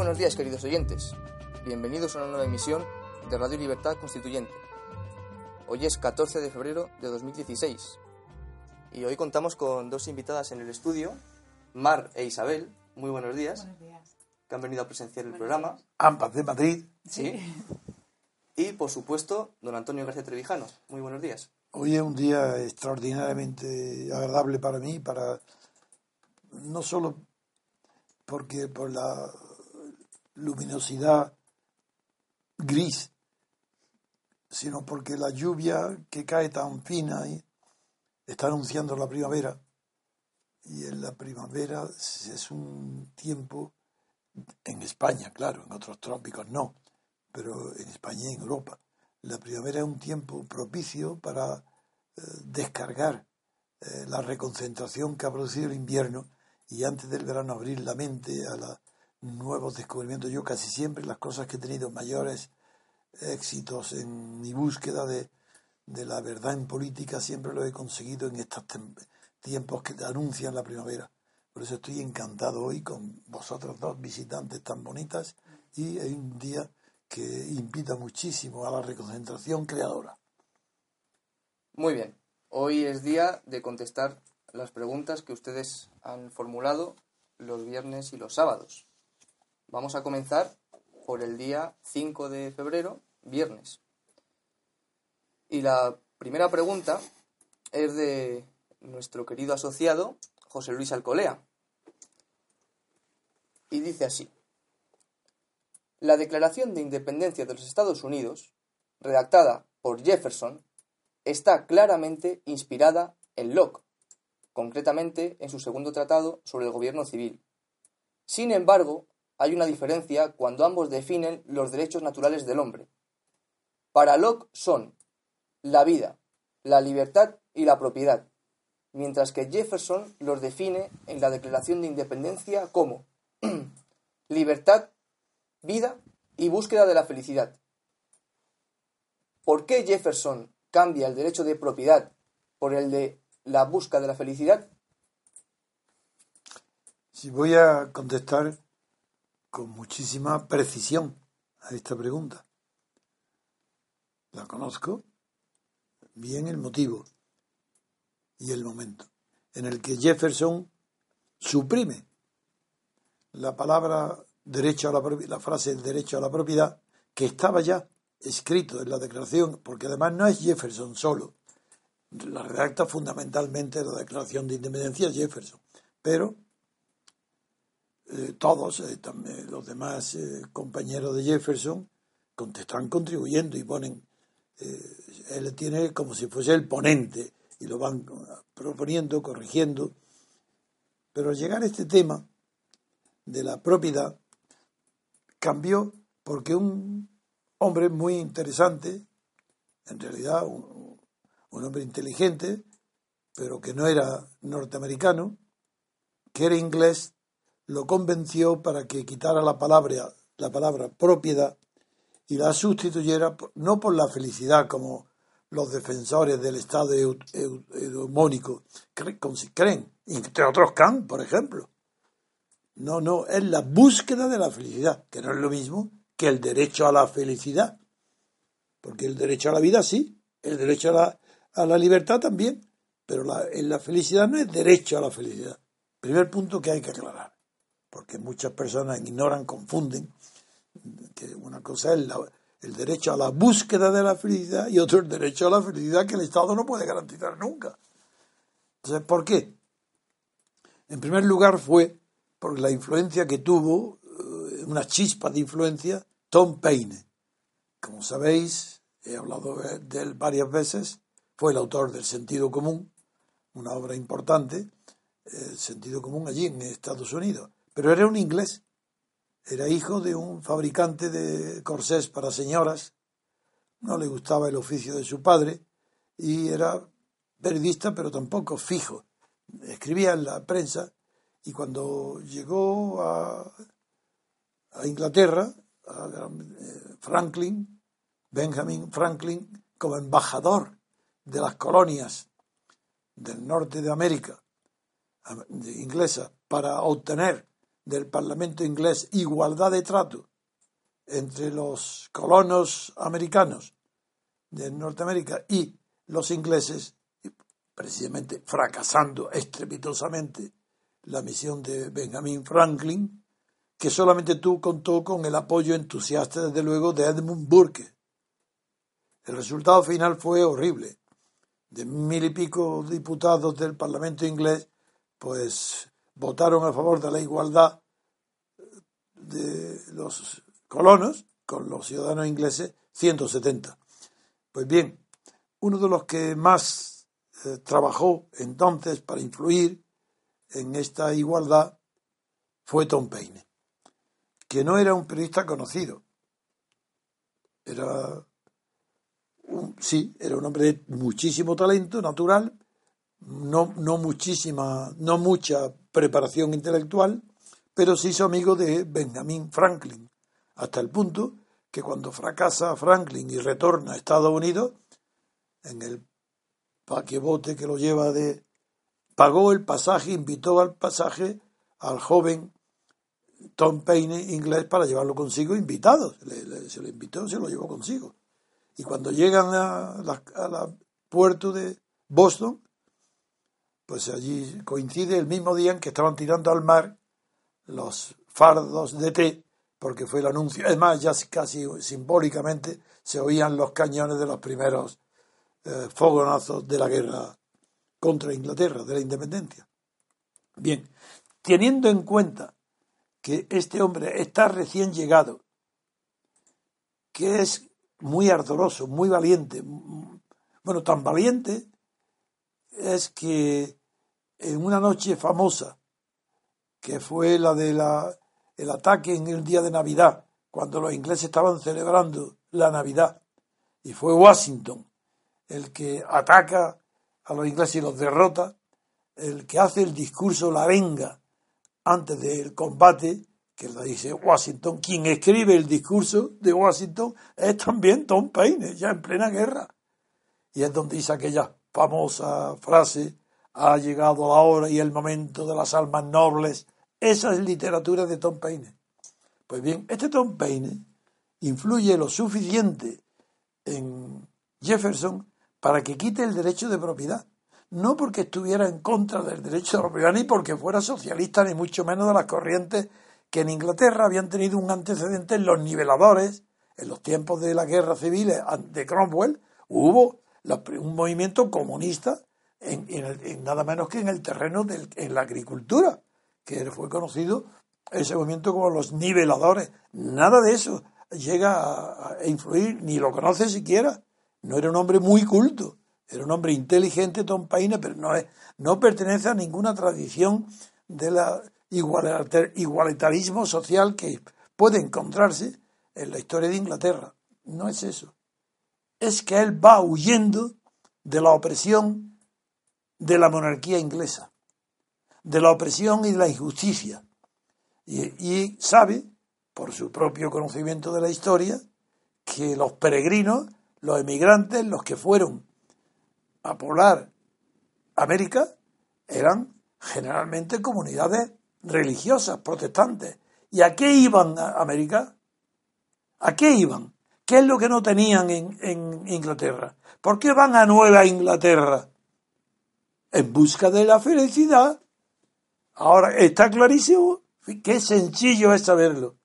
Buenos días, queridos oyentes. Bienvenidos a una nueva emisión de Radio Libertad Constituyente. Hoy es 14 de febrero de 2016 y hoy contamos con dos invitadas en el estudio, Mar e Isabel. Muy buenos días. Buenos días. Que han venido a presenciar el programa. Ambas de Madrid. Sí. Y, por supuesto, don Antonio García Trevijano. Muy buenos días. Hoy es un día extraordinariamente agradable para mí, para no solo porque por la luminosidad gris, sino porque la lluvia que cae tan fina está anunciando la primavera. Y en la primavera es un tiempo, en España, claro, en otros trópicos no, pero en España y en Europa. La primavera es un tiempo propicio para eh, descargar eh, la reconcentración que ha producido el invierno y antes del verano abrir la mente a los nuevos descubrimientos. Yo casi siempre las cosas que he tenido mayores éxitos en mi búsqueda de, de la verdad en política siempre lo he conseguido en estos tiempos que anuncian la primavera. Por eso estoy encantado hoy con vosotros dos visitantes tan bonitas y es un día que invita muchísimo a la reconcentración creadora. Muy bien. Hoy es día de contestar las preguntas que ustedes han formulado los viernes y los sábados. Vamos a comenzar por el día 5 de febrero, viernes. Y la primera pregunta es de nuestro querido asociado José Luis Alcolea. Y dice así. La Declaración de Independencia de los Estados Unidos, redactada por Jefferson, está claramente inspirada en Locke, concretamente en su segundo tratado sobre el gobierno civil. Sin embargo, hay una diferencia cuando ambos definen los derechos naturales del hombre. Para Locke son la vida, la libertad y la propiedad, mientras que Jefferson los define en la Declaración de Independencia como libertad, vida y búsqueda de la felicidad. ¿Por qué Jefferson cambia el derecho de propiedad por el de la búsqueda de la felicidad? Si voy a contestar con muchísima precisión a esta pregunta. La conozco bien el motivo y el momento en el que Jefferson suprime la palabra derecho a la la frase derecho a la propiedad que estaba ya escrito en la declaración, porque además no es Jefferson solo, la redacta fundamentalmente la declaración de independencia Jefferson, pero eh, todos eh, también, los demás eh, compañeros de Jefferson están contribuyendo y ponen, él tiene como si fuese el ponente y lo van proponiendo, corrigiendo, pero al llegar a este tema de la propiedad, cambió porque un hombre muy interesante, en realidad un, un hombre inteligente, pero que no era norteamericano, que era inglés, lo convenció para que quitara la palabra, la palabra propiedad y la sustituyera no por la felicidad como los defensores del Estado eudemónico creen, entre otros Kant, por ejemplo. No, no, es la búsqueda de la felicidad, que no es lo mismo que el derecho a la felicidad. Porque el derecho a la vida sí, el derecho a la, a la libertad también, pero la, en la felicidad no es derecho a la felicidad. Primer punto que hay que aclarar porque muchas personas ignoran, confunden que una cosa es el derecho a la búsqueda de la felicidad y otro el derecho a la felicidad que el Estado no puede garantizar nunca. Entonces, ¿por qué? En primer lugar fue por la influencia que tuvo, eh, una chispa de influencia, Tom Paine. Como sabéis, he hablado de él varias veces, fue el autor del Sentido Común, una obra importante, el Sentido Común allí en Estados Unidos. Pero era un inglés. Era hijo de un fabricante de corsés para señoras. No le gustaba el oficio de su padre y era periodista, pero tampoco fijo. Escribía en la prensa y cuando llegó a, Inglaterra, a eh, Franklin, Benjamin Franklin, como embajador de las colonias del norte de América inglesa para obtener del Parlamento inglés igualdad de trato entre los colonos americanos de Norteamérica y los ingleses, precisamente fracasando estrepitosamente la misión de Benjamin Franklin, que solamente tú contó con el apoyo entusiasta, desde luego, de Edmund Burke. El resultado final fue horrible. De mil y pico diputados del Parlamento inglés, pues votaron a favor de la igualdad de los colonos con los ciudadanos ingleses, 170. Pues bien, uno de los que más eh, trabajó entonces para influir en esta igualdad fue Tom Paine, que no era un periodista conocido. Era un, sí, era un hombre de muchísimo talento natural, no, no muchísima, no mucha preparación intelectual, pero sí hizo amigo de Benjamin Franklin, hasta el punto que cuando fracasa Franklin y retorna a Estados Unidos, en el paquebote que lo lleva de... pagó el pasaje, invitó al pasaje al joven Tom Paine inglés para llevarlo consigo invitado. se lo invitó, se lo llevó consigo. Y cuando llegan a la, puerto de Boston, pues allí coincide el mismo día en que estaban tirando al mar los fardos de té porque fue el anuncio. Es más, ya casi simbólicamente se oían los cañones de los primeros eh, fogonazos de la guerra contra Inglaterra, de la independencia. Bien, teniendo en cuenta que este hombre está recién llegado, que es muy ardoroso, muy valiente, bueno, tan valiente es que en una noche famosa, que fue la de la el ataque en el día de Navidad, cuando los ingleses estaban celebrando la Navidad. Y fue Washington el que ataca a los ingleses y los derrota, el que hace el discurso, la venga, antes del combate, que lo dice Washington. Quien escribe el discurso de Washington es también Tom Paine, ya en plena guerra. Y es donde dice aquella famosa frase, ha llegado la hora y el momento de las almas nobles esa es literatura de Tom Paine. Pues bien, este Tom Paine influye lo suficiente en Jefferson para que quite el derecho de propiedad. No porque estuviera en contra del derecho de propiedad, ni porque fuera socialista, ni mucho menos de las corrientes que en Inglaterra habían tenido un antecedente en los niveladores, en los tiempos de la guerra civil de Cromwell, hubo un movimiento comunista en, nada menos que en el terreno de la agricultura que fue conocido ese movimiento como los niveladores. Nada de eso llega a, influir, ni lo conoce siquiera. No era un hombre muy culto, era un hombre inteligente, Tom Paine, pero no, es, no pertenece a ninguna tradición del igualitarismo social que puede encontrarse en la historia de Inglaterra. No es eso. Es que él va huyendo de la opresión de la monarquía inglesa de la opresión y de la injusticia. Y, sabe, por su propio conocimiento de la historia, que los peregrinos, los emigrantes, los que fueron a poblar América, eran generalmente comunidades religiosas, protestantes. ¿Y a qué iban a América? ¿A qué iban? ¿Qué es lo que no tenían en, en Inglaterra? ¿Por qué van a Nueva Inglaterra? En busca de la felicidad. Ahora, está clarísimo, qué sencillo es saberlo.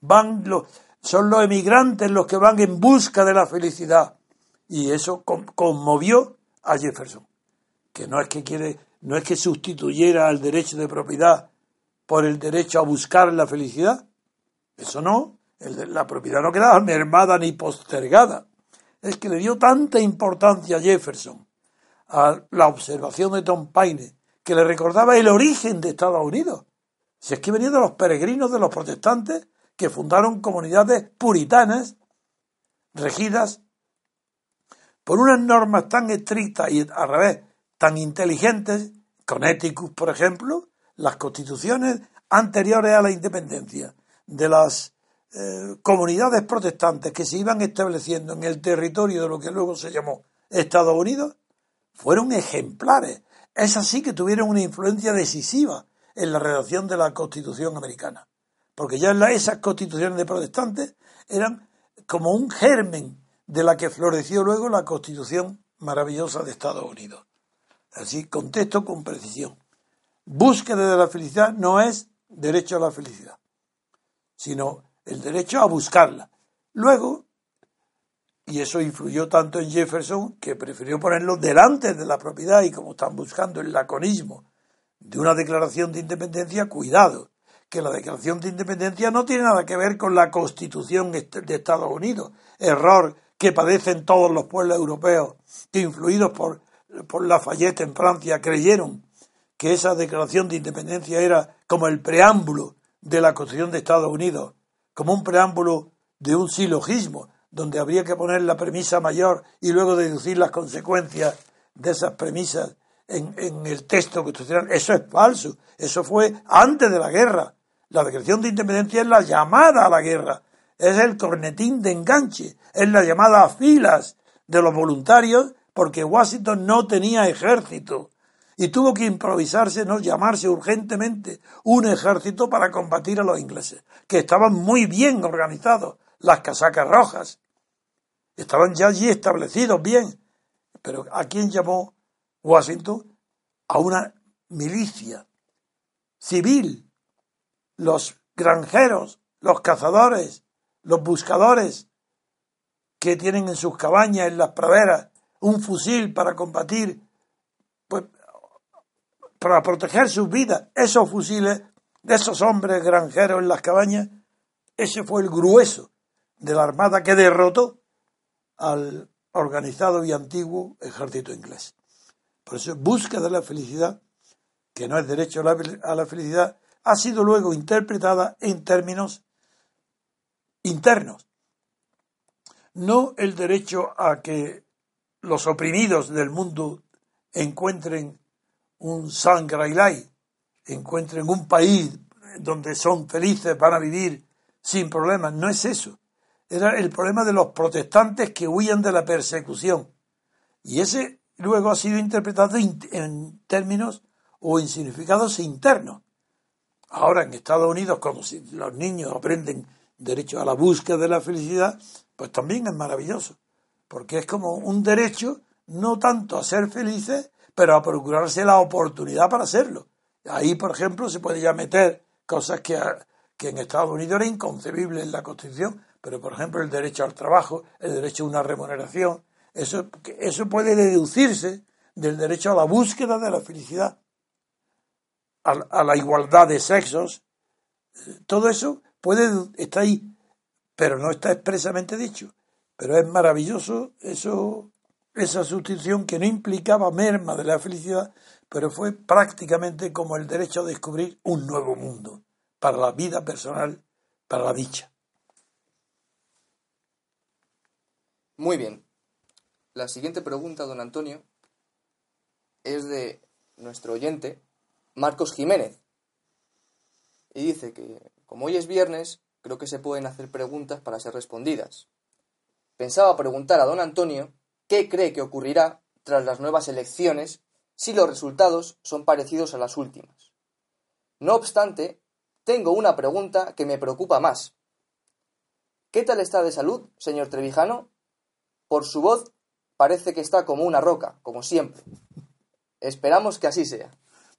Van los, son los emigrantes los que van en busca de la felicidad. Y eso conmovió a Jefferson, que no es que quiere, no es que sustituyera al derecho de propiedad por el derecho a buscar la felicidad. Eso no, la propiedad no quedaba mermada ni postergada. Es que le dio tanta importancia a Jefferson a la observación de Tom Paine que le recordaba el origen de Estados Unidos. Si es que venía de los peregrinos de los protestantes que fundaron comunidades puritanas regidas por unas normas tan estrictas y al revés, tan inteligentes, Connecticut, por ejemplo, las constituciones anteriores a la independencia de las eh, comunidades protestantes que se iban estableciendo en el territorio de lo que luego se llamó Estados Unidos, fueron ejemplares es así que tuvieron una influencia decisiva en la redacción de la Constitución americana. Porque ya esas constituciones de protestantes eran como un germen de la que floreció luego la Constitución maravillosa de Estados Unidos. Así, contesto con precisión. Búsqueda de la felicidad no es derecho a la felicidad, sino el derecho a buscarla. Luego, y eso influyó tanto en Jefferson que prefirió ponerlo delante de la propiedad y como están buscando el laconismo de una declaración de independencia, cuidado, que la declaración de independencia no tiene nada que ver con la constitución de Estados Unidos, error que padecen todos los pueblos europeos que influidos por, por Lafayette en Francia creyeron que esa declaración de independencia era como el preámbulo de la Constitución de Estados Unidos, como un preámbulo de un silogismo, donde habría que poner la premisa mayor y luego deducir las consecuencias de esas premisas en, en el texto constitucional. Eso es falso. Eso fue antes de la guerra. La declaración de independencia es la llamada a la guerra, es el cornetín de enganche, es la llamada a filas de los voluntarios porque Washington no tenía ejército y tuvo que improvisarse, no llamarse urgentemente un ejército para combatir a los ingleses, que estaban muy bien organizados, las casacas rojas, estaban ya allí establecidos bien. Pero ¿a quién llamó Washington? A una milicia civil, los granjeros, los cazadores, los buscadores que tienen en sus cabañas, en las praderas, un fusil para combatir, pues para proteger sus vidas, esos fusiles de esos hombres granjeros en las cabañas, ese fue el grueso de la armada que derrotó al organizado y antiguo ejército inglés. Por eso, búsqueda de la felicidad, que no es derecho a la felicidad, ha sido luego interpretada en términos internos. No el derecho a que los oprimidos del mundo encuentren un Sangrailai, encuentren un país donde son felices, van a vivir sin problemas. No es eso. Era el problema de los protestantes que huían de la persecución. Y ese luego ha sido interpretado en términos o en significados internos. Ahora en Estados Unidos, como los niños aprenden derecho a la búsqueda de la felicidad, pues también es maravilloso, porque es como un derecho no tanto a ser felices, pero a procurarse la oportunidad para hacerlo. Ahí, por ejemplo, se puede ya meter cosas que, que en Estados Unidos era inconcebible en la Constitución, pero por ejemplo el derecho al trabajo, el derecho a una remuneración, eso, eso puede deducirse del derecho a la búsqueda de la felicidad, a, a la igualdad de sexos, todo eso puede estar ahí, pero no está expresamente dicho. Pero es maravilloso eso esa sustitución que no implicaba merma de la felicidad, pero fue prácticamente como el derecho a descubrir un nuevo mundo para la vida personal, para la dicha. Muy bien. La siguiente pregunta, don Antonio, es de nuestro oyente, Marcos Jiménez. Y dice que, como hoy es viernes, creo que se pueden hacer preguntas para ser respondidas. Pensaba preguntar a don Antonio ¿Qué cree que ocurrirá tras las nuevas elecciones si los resultados son parecidos a las últimas? No obstante, tengo una pregunta que me preocupa más. ¿Qué tal está de salud, señor Trevijano? Por su voz parece que está como una roca, como siempre. Esperamos que así sea.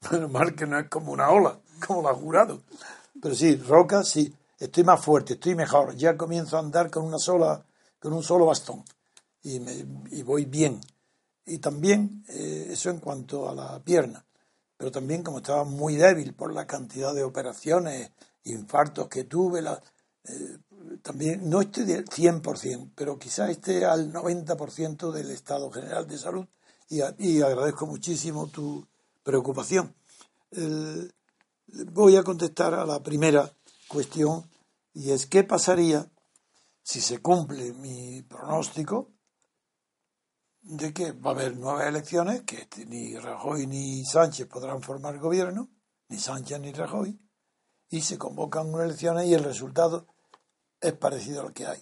Bueno, mal que no es como una ola, como la jurado. Pero sí, roca, sí. Estoy más fuerte, estoy mejor. Ya comienzo a andar con una sola, con un solo bastón y, me, y voy bien. Y también eh, eso en cuanto a la pierna. Pero también como estaba muy débil por la cantidad de operaciones, infartos que tuve, la, eh, también no estoy del 100%, pero quizás esté al 90% del estado general de salud y, y agradezco muchísimo tu preocupación. voy a contestar a la primera cuestión y es qué pasaría si se cumple mi pronóstico de que va a haber nuevas elecciones, que ni Rajoy ni Sánchez podrán formar gobierno, ni Sánchez ni Rajoy, y se convocan unas elecciones y el resultado es parecido al que hay.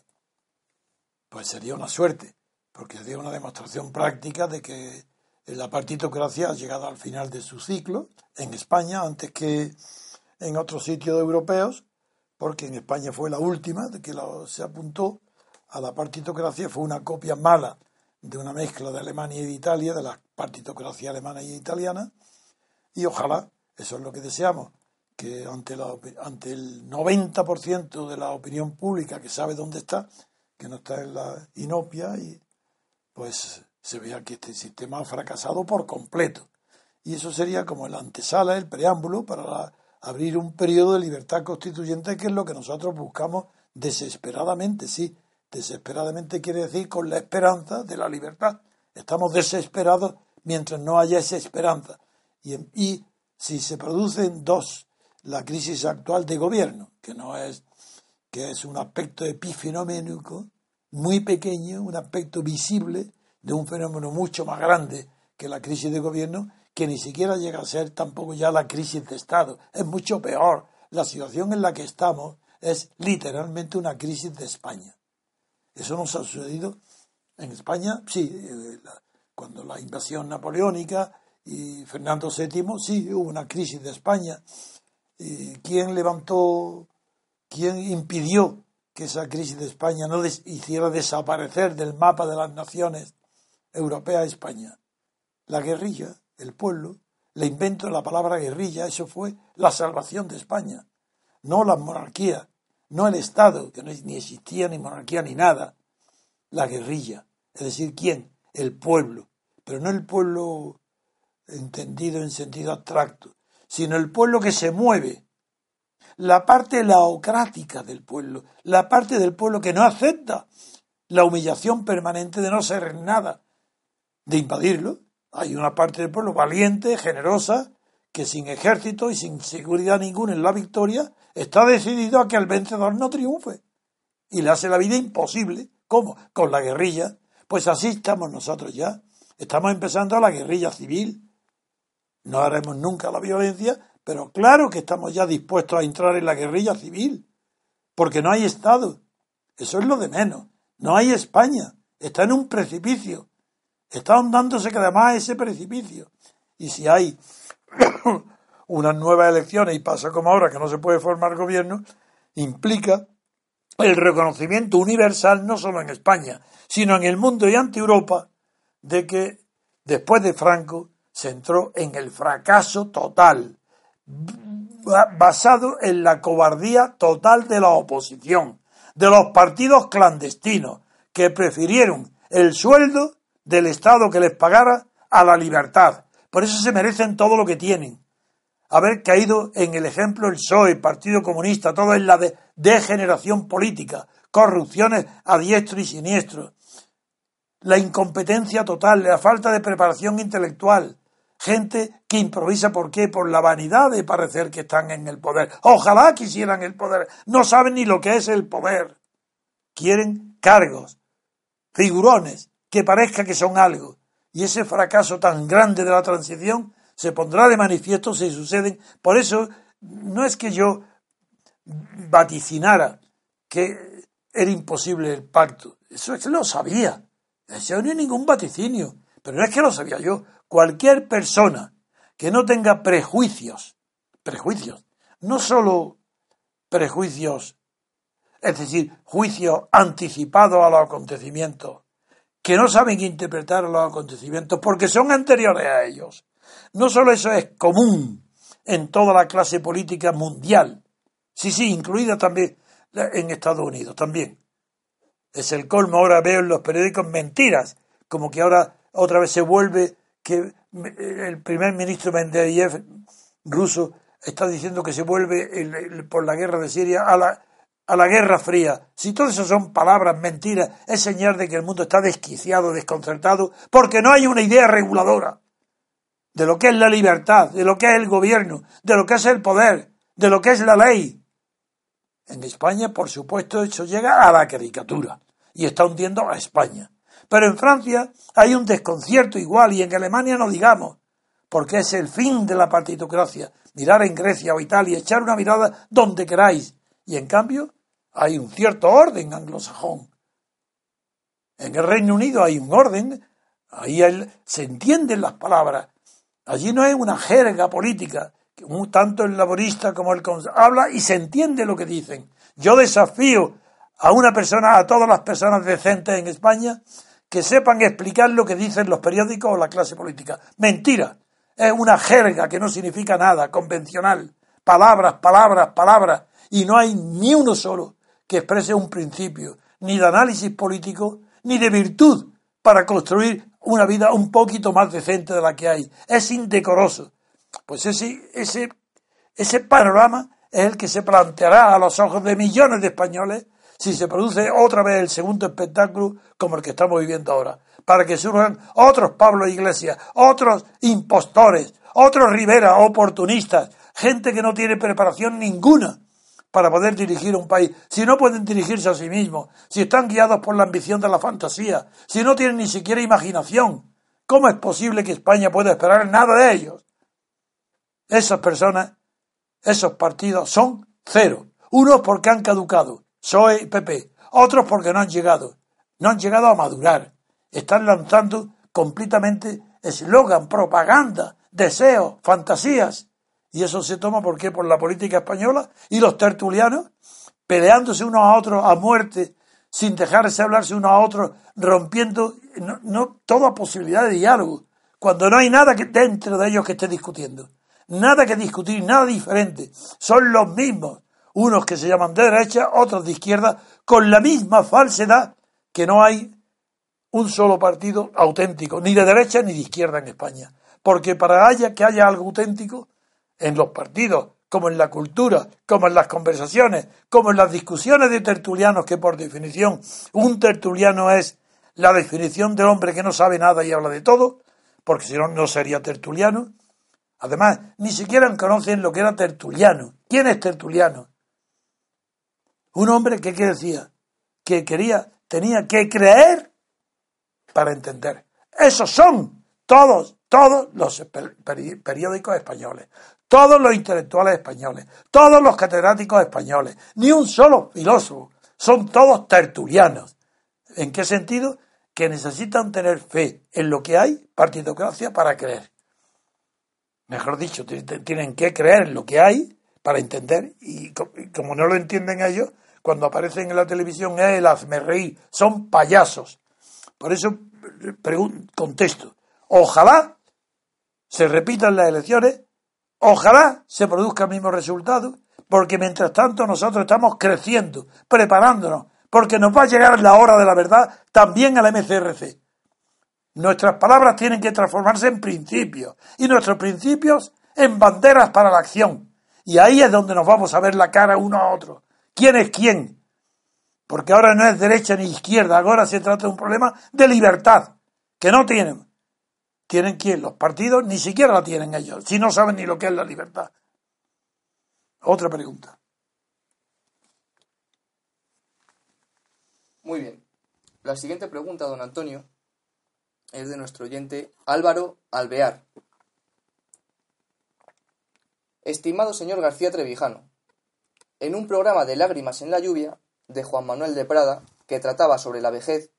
Pues sería una suerte, porque sería una demostración práctica de que La partitocracia ha llegado al final de su ciclo en España antes que en otros sitios europeos, porque en España fue la última de que se apuntó a la partitocracia, fue una copia mala de una mezcla de Alemania y de Italia, de la partitocracia alemana y italiana, y ojalá, eso es lo que deseamos, que ante, la, ante el 90% de la opinión pública que sabe dónde está, que no está en la inopia, y pues se vea que este sistema ha fracasado por completo. Y eso sería como la antesala, el preámbulo para abrir un periodo de libertad constituyente, que es lo que nosotros buscamos desesperadamente, sí, desesperadamente quiere decir con la esperanza de la libertad. Estamos desesperados mientras no haya esa esperanza. Y, y si se producen dos, la crisis actual de gobierno, que no es, que es un aspecto epifenoménico, muy pequeño, un aspecto visible de un fenómeno mucho más grande que la crisis de gobierno, que ni siquiera llega a ser tampoco ya la crisis de Estado. Es mucho peor. La situación en la que estamos es literalmente una crisis de España. Eso nos ha sucedido en España, sí, eh, cuando la invasión napoleónica y Fernando VII, sí, hubo una crisis de España. ¿Quién levantó, quién impidió que esa crisis de España no hiciera desaparecer del mapa de las naciones europeas España? La guerrilla, el pueblo, le invento la palabra guerrilla, eso fue la salvación de España, no la monarquía, no el Estado, que no, ni existía ni monarquía ni nada, la guerrilla, es decir, ¿quién? El pueblo, pero no el pueblo entendido en sentido abstracto, sino el pueblo que se mueve, la parte laocrática del pueblo, la parte del pueblo que no acepta la humillación permanente de no ser nada, de invadirlo. Hay una parte del pueblo valiente, generosa, que sin ejército y sin seguridad ninguna en la victoria, está decidido a que el vencedor no triunfe y le hace la vida imposible. ¿Cómo? Con la guerrilla. Pues así estamos nosotros ya. Estamos empezando la guerrilla civil. No haremos nunca la violencia, pero claro que estamos ya dispuestos a entrar en la guerrilla civil, porque no hay Estado. Eso es lo de menos. No hay España. Está en un precipicio. Está ahondándose cada más ese precipicio. Y si hay unas nuevas elecciones y pasa como ahora que no se puede formar gobierno, implica el reconocimiento universal no solo en España, sino en el mundo y ante Europa de que después de Franco se entró en el fracaso total, basado en la cobardía total de la oposición, de los partidos clandestinos, que prefirieron el sueldo del Estado que les pagara a la libertad. Por eso se merecen todo lo que tienen. Haber caído en el ejemplo el PSOE, Partido Comunista, todo en la degeneración política, corrupciones a diestro y siniestro, la incompetencia total, la falta de preparación intelectual, gente que improvisa por qué, por la vanidad de parecer que están en el poder. Ojalá quisieran el poder, no saben ni lo que es el poder. Quieren cargos, figurones, que parezca que son algo. Y ese fracaso tan grande de la transición se pondrá de manifiesto si suceden. Por eso no es que yo vaticinara que era imposible el pacto. Eso es que lo sabía. Eso no hay ningún vaticinio. Pero no es que lo sabía yo. Cualquier persona que no tenga prejuicios, prejuicios, no solo prejuicios, es decir, juicios anticipados a los acontecimientos, que no saben interpretar los acontecimientos porque son anteriores a ellos. No solo eso es común en toda la clase política mundial, sí, sí, incluida también en Estados Unidos, también. Es el colmo, ahora veo en los periódicos mentiras, como que ahora otra vez se vuelve que el primer ministro Mendeyev ruso está diciendo que se vuelve por la guerra de Siria a la, a la Guerra Fría, si todo eso son palabras, mentiras, es señal de que el mundo está desquiciado, desconcertado, porque no hay una idea reguladora de lo que es la libertad, de lo que es el gobierno, de lo que es el poder, de lo que es la ley. En España, por supuesto, eso llega a la caricatura y está hundiendo a España. Pero en Francia hay un desconcierto igual y en Alemania no digamos, porque es el fin de la partitocracia. Mirar en Grecia o Italia, echar una mirada donde queráis. Y en cambio, hay un cierto orden anglosajón. En el Reino Unido hay un orden, Ahí se entienden las palabras. Allí no hay una jerga política. Tanto el laborista como el habla y se entiende lo que dicen. Yo desafío a una persona, a todas las personas decentes en España, que sepan explicar lo que dicen los periódicos o la clase política. Mentira. Es una jerga que no significa nada, convencional. Palabras, palabras, palabras. Y no hay ni uno solo que exprese un principio, ni de análisis político, ni de virtud para construir una vida un poquito más decente de la que hay. Es indecoroso. Pues ese, ese, ese panorama es el que se planteará a los ojos de millones de españoles si se produce otra vez el segundo espectáculo como el que estamos viviendo ahora, para que surjan otros Pablo Iglesias, otros impostores, otros Rivera, oportunistas, gente que no tiene preparación ninguna para poder dirigir un país, si no pueden dirigirse a sí mismos, si están guiados por la ambición de la fantasía, si no tienen ni siquiera imaginación, ¿cómo es posible que España pueda esperar nada de ellos? Esas personas, esos partidos son cero. Unos porque han caducado PSOE y PP, otros porque no han llegado, no han llegado a madurar, están lanzando completamente eslogan, propaganda, deseos, fantasías, y eso se toma ¿por qué? por la política española y los tertulianos peleándose unos a otros a muerte sin dejarse hablarse unos a otros, rompiendo no, toda posibilidad de diálogo, cuando no hay nada que, dentro de ellos que esté discutiendo. Nada que discutir, nada diferente. Son los mismos unos que se llaman de derecha, otros de izquierda, con la misma falsedad que no hay un solo partido auténtico, ni de derecha ni de izquierda en España. Porque para haya, que haya algo auténtico en los partidos, como en la cultura, como en las conversaciones, como en las discusiones de tertulianos, que por definición un tertuliano es la definición del hombre que no sabe nada y habla de todo, porque si no, no sería tertuliano. Además, ni siquiera conocen lo que era tertuliano. ¿Quién es tertuliano? Un hombre que, decía que quería, tenía que creer para entender. Esos son todos, todos los periódicos españoles, todos los intelectuales españoles, todos los catedráticos españoles, ni un solo filósofo, son todos tertulianos. ¿En qué sentido? Que necesitan tener fe en lo que hay, partidocracia, para creer. Mejor dicho, tienen que creer en lo que hay para entender, y como no lo entienden ellos, cuando aparecen en la televisión es el hazme reír, son payasos. Por eso contesto, ojalá se repitan las elecciones, ojalá se produzca el mismo resultado, porque mientras tanto nosotros estamos creciendo, preparándonos, porque nos va a llegar la hora de la verdad también al MCRC. Nuestras palabras tienen que transformarse en principios y nuestros principios en banderas para la acción. Y ahí es donde nos vamos a ver la cara uno a otro. ¿Quién es quién? Porque ahora no es derecha ni izquierda, ahora se trata de un problema de libertad, que no tienen. ¿Tienen quién? Los partidos ni siquiera la tienen ellos, si no saben ni lo que es la libertad. Otra pregunta. Muy bien. La siguiente pregunta, don Antonio, es de nuestro oyente Álvaro Alvear. Estimado señor García Trevijano, en un programa de Lágrimas en la lluvia, de Juan Manuel de Prada, que trataba sobre la vejez,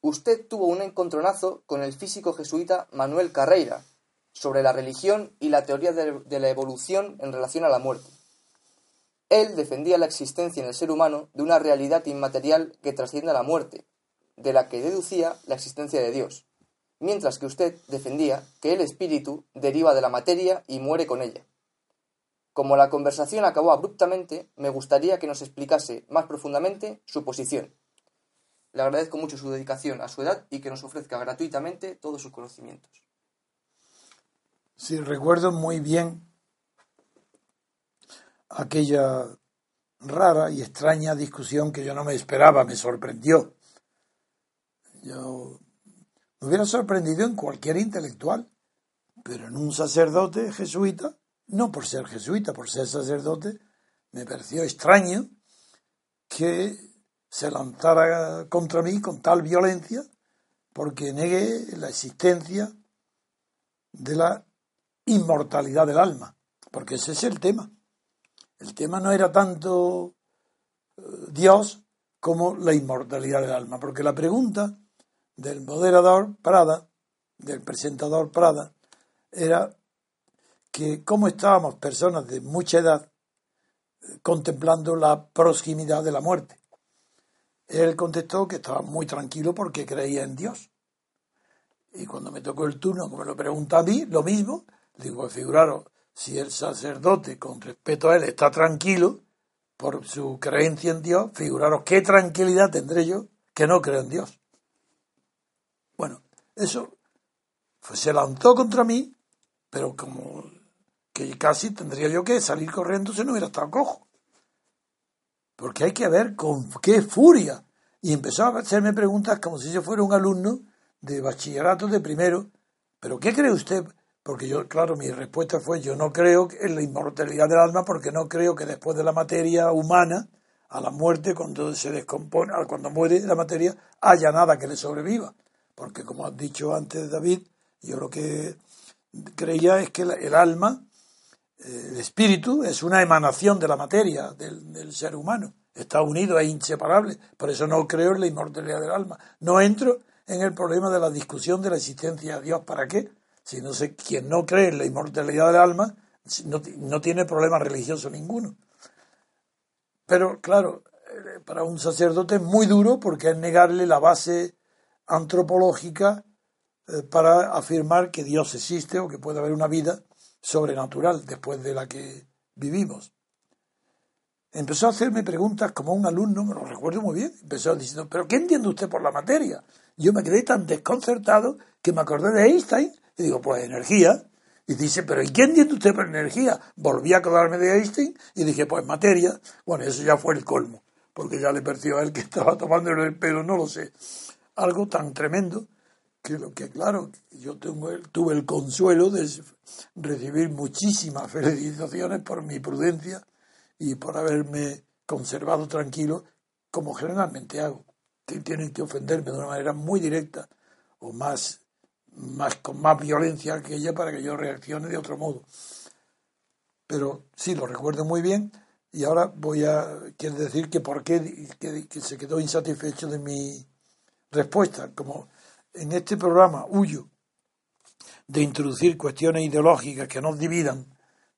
usted tuvo un encontronazo con el físico jesuita Manuel Carreira, sobre la religión y la teoría de la evolución en relación a la muerte. Él defendía la existencia en el ser humano de una realidad inmaterial que trasciende a la muerte, de la que deducía la existencia de Dios, mientras que usted defendía que el espíritu deriva de la materia y muere con ella. Como la conversación acabó abruptamente, me gustaría que nos explicase más profundamente su posición. Le agradezco mucho su dedicación a su edad y que nos ofrezca gratuitamente todos sus conocimientos. Sí, recuerdo muy bien aquella rara y extraña discusión que yo no me esperaba, me sorprendió. Yo me hubiera sorprendido en cualquier intelectual, pero en un sacerdote jesuita no por ser jesuita, por ser sacerdote, me pareció extraño que se lanzara contra mí con tal violencia porque negué la existencia de la inmortalidad del alma, porque ese es el tema. El tema no era tanto eh, Dios como la inmortalidad del alma, porque la pregunta del moderador Prada del presentador Prada era que cómo estábamos personas de mucha edad contemplando la proximidad de la muerte. Él contestó que estaba muy tranquilo porque creía en Dios. Y cuando me tocó el turno, como me lo pregunta a mí, lo mismo, digo, pues figuraros, si el sacerdote, con respeto a él, está tranquilo por su creencia en Dios, figuraros qué tranquilidad tendré yo que no creo en Dios. Bueno, eso se lanzó contra mí, pero como que casi tendría yo que salir corriendo si no hubiera estado cojo. Porque hay que ver con qué furia. Y empezó a hacerme preguntas como si yo fuera un alumno de bachillerato de primero. ¿Pero qué cree usted? Porque yo, claro, mi respuesta fue, yo no creo en la inmortalidad del alma porque no creo que después de la materia humana, a la muerte, cuando se descompone, cuando muere la materia, haya nada que le sobreviva. Porque como has dicho antes, David, yo lo que creía es que el alma el espíritu es una emanación de la materia, del, ser humano. Está unido, es inseparable. Por eso no creo en la inmortalidad del alma. No entro en el problema de la discusión de la existencia de Dios. ¿Para qué? Si no sé, quien no cree en la inmortalidad del alma no, no tiene problema religioso ninguno. Pero claro, eh, para un sacerdote es muy duro porque es negarle la base antropológica eh, para afirmar que Dios existe o que puede haber una vida sobrenatural después de la que vivimos. Empezó a hacerme preguntas como un alumno, me lo recuerdo muy bien, empezó diciendo, ¿pero qué entiende usted por la materia? Yo me quedé tan desconcertado que me acordé de Einstein y digo, pues energía. Y dice, ¿pero ¿y qué entiende usted por energía? Volví a acordarme de Einstein y dije, pues materia. Bueno, eso ya fue el colmo, porque ya le pareció a él que estaba tomándole el pelo, no lo sé. Algo tan tremendo que lo que claro, yo tengo tuve el consuelo de recibir muchísimas felicitaciones por mi prudencia y por haberme conservado tranquilo, como generalmente hago, que tienen que ofenderme de una manera muy directa o más, más con más violencia que ella para que yo reaccione de otro modo. Pero sí, lo recuerdo muy bien y ahora voy a, quiero decir que por qué que se quedó insatisfecho de mi respuesta, como en este programa huyo de introducir cuestiones ideológicas que nos dividan,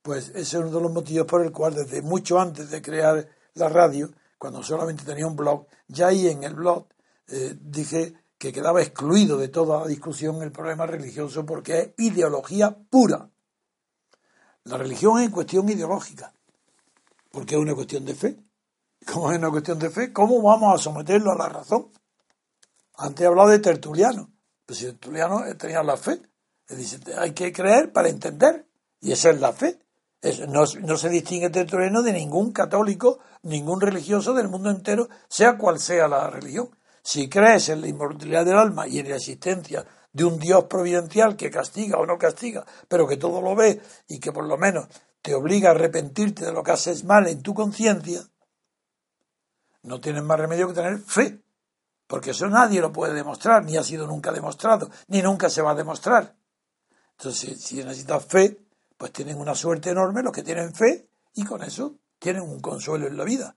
pues ese es uno de los motivos por el cual desde mucho antes de crear la radio, cuando solamente tenía un blog, ya ahí en el blog eh, dije que quedaba excluido de toda discusión el problema religioso porque es ideología pura. La religión es cuestión ideológica, porque es una cuestión de fe. Como es una cuestión de fe, ¿cómo vamos a someterlo a la razón? Antes he hablado de Tertuliano. Pues si Tertuliano tenía la fe. Dice, hay que creer para entender. Y esa es la fe. no, se distingue Tertuliano de ningún católico, ningún religioso del mundo entero, sea cual sea la religión. Si crees en la inmortalidad del alma y en la existencia de un Dios providencial que castiga o no castiga, pero que todo lo ve y que por lo menos te obliga a arrepentirte de lo que haces mal en tu conciencia, no tienes más remedio que tener fe porque eso nadie lo puede demostrar, ni ha sido nunca demostrado, ni nunca se va a demostrar. Entonces, si necesitas fe, pues tienen una suerte enorme los que tienen fe y con eso tienen un consuelo en la vida.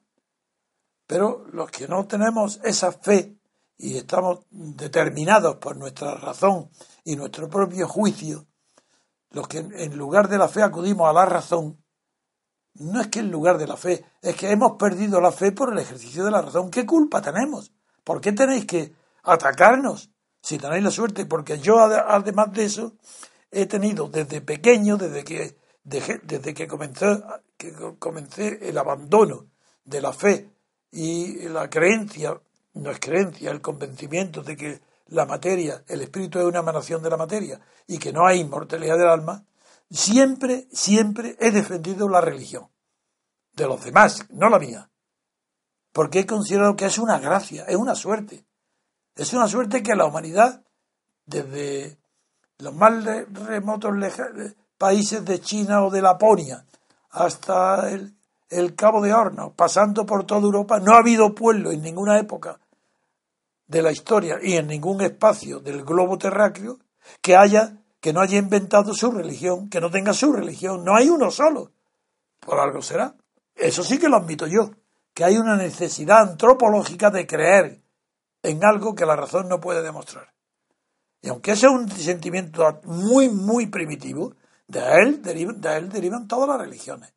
Pero los que no tenemos esa fe y estamos determinados por nuestra razón y nuestro propio juicio, los que en lugar de la fe acudimos a la razón, no es que en lugar de la fe, es que hemos perdido la fe por el ejercicio de la razón. ¿Qué culpa tenemos? ¿Por qué tenéis que atacarnos si tenéis la suerte? Porque yo, además de eso, he tenido desde pequeño, desde que, desde que comencé, que comencé el abandono de la fe y la creencia, no es creencia, el convencimiento de que la materia, el espíritu es una emanación de la materia y que no hay inmortalidad del alma, siempre, siempre he defendido la religión de los demás, no la mía porque he considerado que es una gracia, es una suerte. Es una suerte que la humanidad, desde los más remotos países de China o de Laponia hasta el, el Cabo de Hornos, pasando por toda Europa, no ha habido pueblo en ninguna época de la historia y en ningún espacio del globo terráqueo que haya que no haya inventado su religión, que no tenga su religión. No hay uno solo. Por algo será. Eso sí que lo admito yo que hay una necesidad antropológica de creer en algo que la razón no puede demostrar. Y aunque ese es un sentimiento muy, muy primitivo, de él, derivan, de él derivan todas las religiones.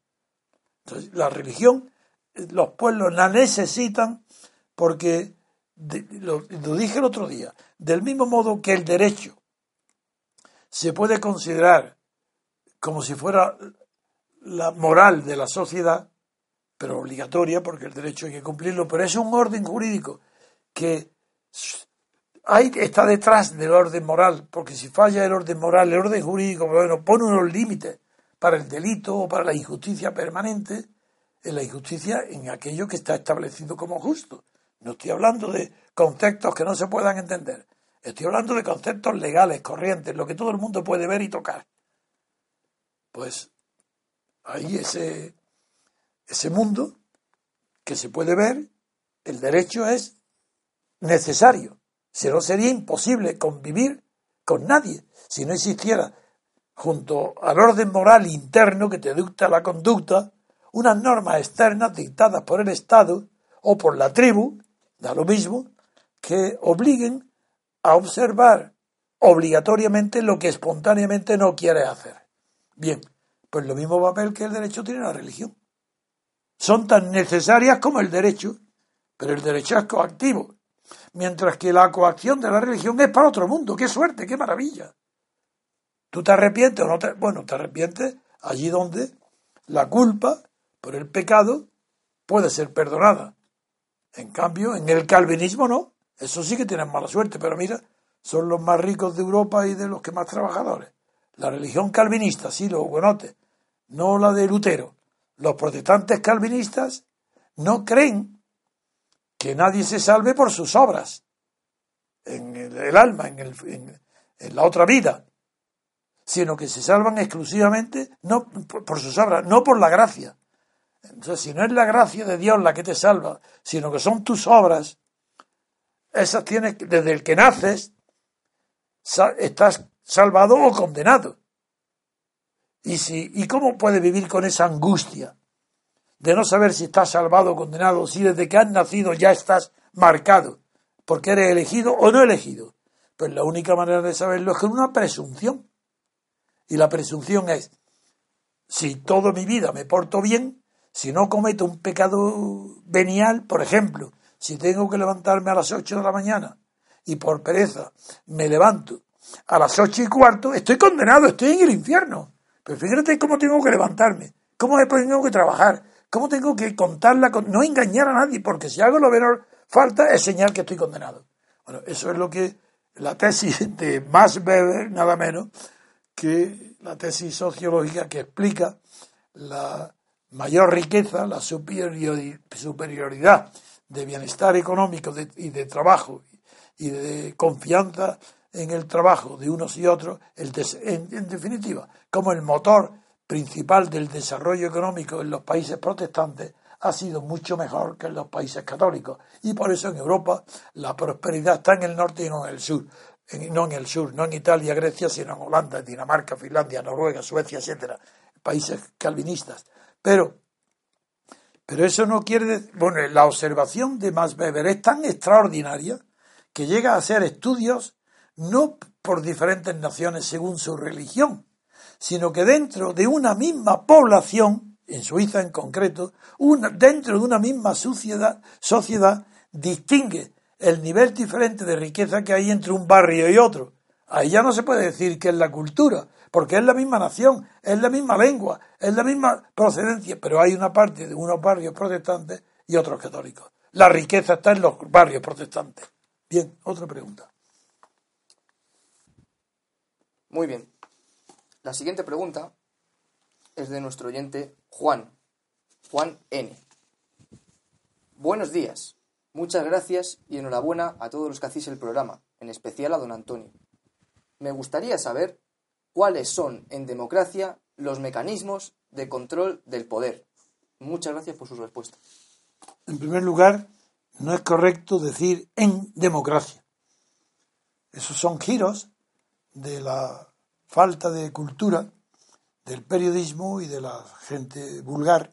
Entonces, la religión, los pueblos la necesitan porque, lo, lo dije el otro día, del mismo modo que el derecho se puede considerar como si fuera la moral de la sociedad, pero obligatoria porque el derecho hay que cumplirlo, pero es un orden jurídico que hay, está detrás del orden moral, porque si falla el orden moral, el orden jurídico, bueno, pone unos límites para el delito o para la injusticia permanente, en la injusticia en aquello que está establecido como justo. No estoy hablando de conceptos que no se puedan entender. Estoy hablando de conceptos legales, corrientes, lo que todo el mundo puede ver y tocar. Pues ahí ese, ese mundo que se puede ver, el derecho es necesario. Si no sería imposible convivir con nadie si no existiera junto al orden moral interno que te dicta la conducta, unas normas externas dictadas por el Estado o por la tribu, da lo mismo, que obliguen a observar obligatoriamente lo que espontáneamente no quiere hacer. Bien, pues lo mismo papel que el derecho tiene la religión. Son tan necesarias como el derecho, pero el derecho es coactivo, mientras que la coacción de la religión es para otro mundo. ¡Qué suerte, qué maravilla! ¿Tú te arrepientes o no te... Bueno, te arrepientes allí donde la culpa por el pecado puede ser perdonada. En cambio, en el calvinismo no. Eso sí que tienen mala suerte, pero mira, son los más ricos de Europa y de los que más trabajadores. La religión calvinista, sí, los hugonotes, no la de Lutero. Los protestantes calvinistas no creen que nadie se salve por sus obras, en el, alma, en, el, en, la otra vida, sino que se salvan exclusivamente no por sus obras, no por la gracia. Entonces, si no es la gracia de Dios la que te salva, sino que son tus obras, esas tienes, desde el que naces, estás salvado o condenado. ¿Y, si, ¿Y cómo puedes vivir con esa angustia de no saber si estás salvado o condenado, si desde que has nacido ya estás marcado, porque eres elegido o no elegido? Pues la única manera de saberlo es con una presunción. Y la presunción es, si toda mi vida me porto bien, si no cometo un pecado venial, por ejemplo, si tengo que levantarme a las 8 de la mañana y por pereza me levanto a las ocho y cuarto, estoy condenado, estoy en el infierno. Pero fíjate cómo tengo que levantarme, cómo tengo que trabajar, cómo tengo que contarla, con... no engañar a nadie, porque si hago lo menor falta es señal que estoy condenado. Bueno, eso es lo que la tesis de Max Weber, nada menos, que la tesis sociológica que explica la mayor riqueza, la superioridad de bienestar económico y de trabajo y de confianza en el trabajo de unos y otros, el en, definitiva, como el motor principal del desarrollo económico en los países protestantes ha sido mucho mejor que en los países católicos. Y por eso en Europa la prosperidad está en el norte y no en el sur. no en el sur, no en Italia, Grecia, sino en Holanda, Dinamarca, Finlandia, Noruega, Suecia, etcétera, países calvinistas. Pero, pero eso no quiere decir, bueno, la observación de Max Weber es tan extraordinaria que llega a hacer estudios no por diferentes naciones según su religión, sino que dentro de una misma población, en Suiza en concreto, dentro de una misma sociedad, sociedad distingue el nivel diferente de riqueza que hay entre un barrio y otro. Ahí ya no se puede decir que es la cultura, porque es la misma nación, es la misma lengua, es la misma procedencia, pero hay una parte de unos barrios protestantes y otros católicos. La riqueza está en los barrios protestantes. Bien, otra pregunta. Muy bien. La siguiente pregunta es de nuestro oyente Juan, Juan N. Buenos días. Muchas gracias y enhorabuena a todos los que hacéis el programa, en especial a don Antonio. Me gustaría saber cuáles son en democracia los mecanismos de control del poder. Muchas gracias por su respuesta. En primer lugar, no es correcto decir en democracia. Esos son giros de la falta de cultura del periodismo y de la gente vulgar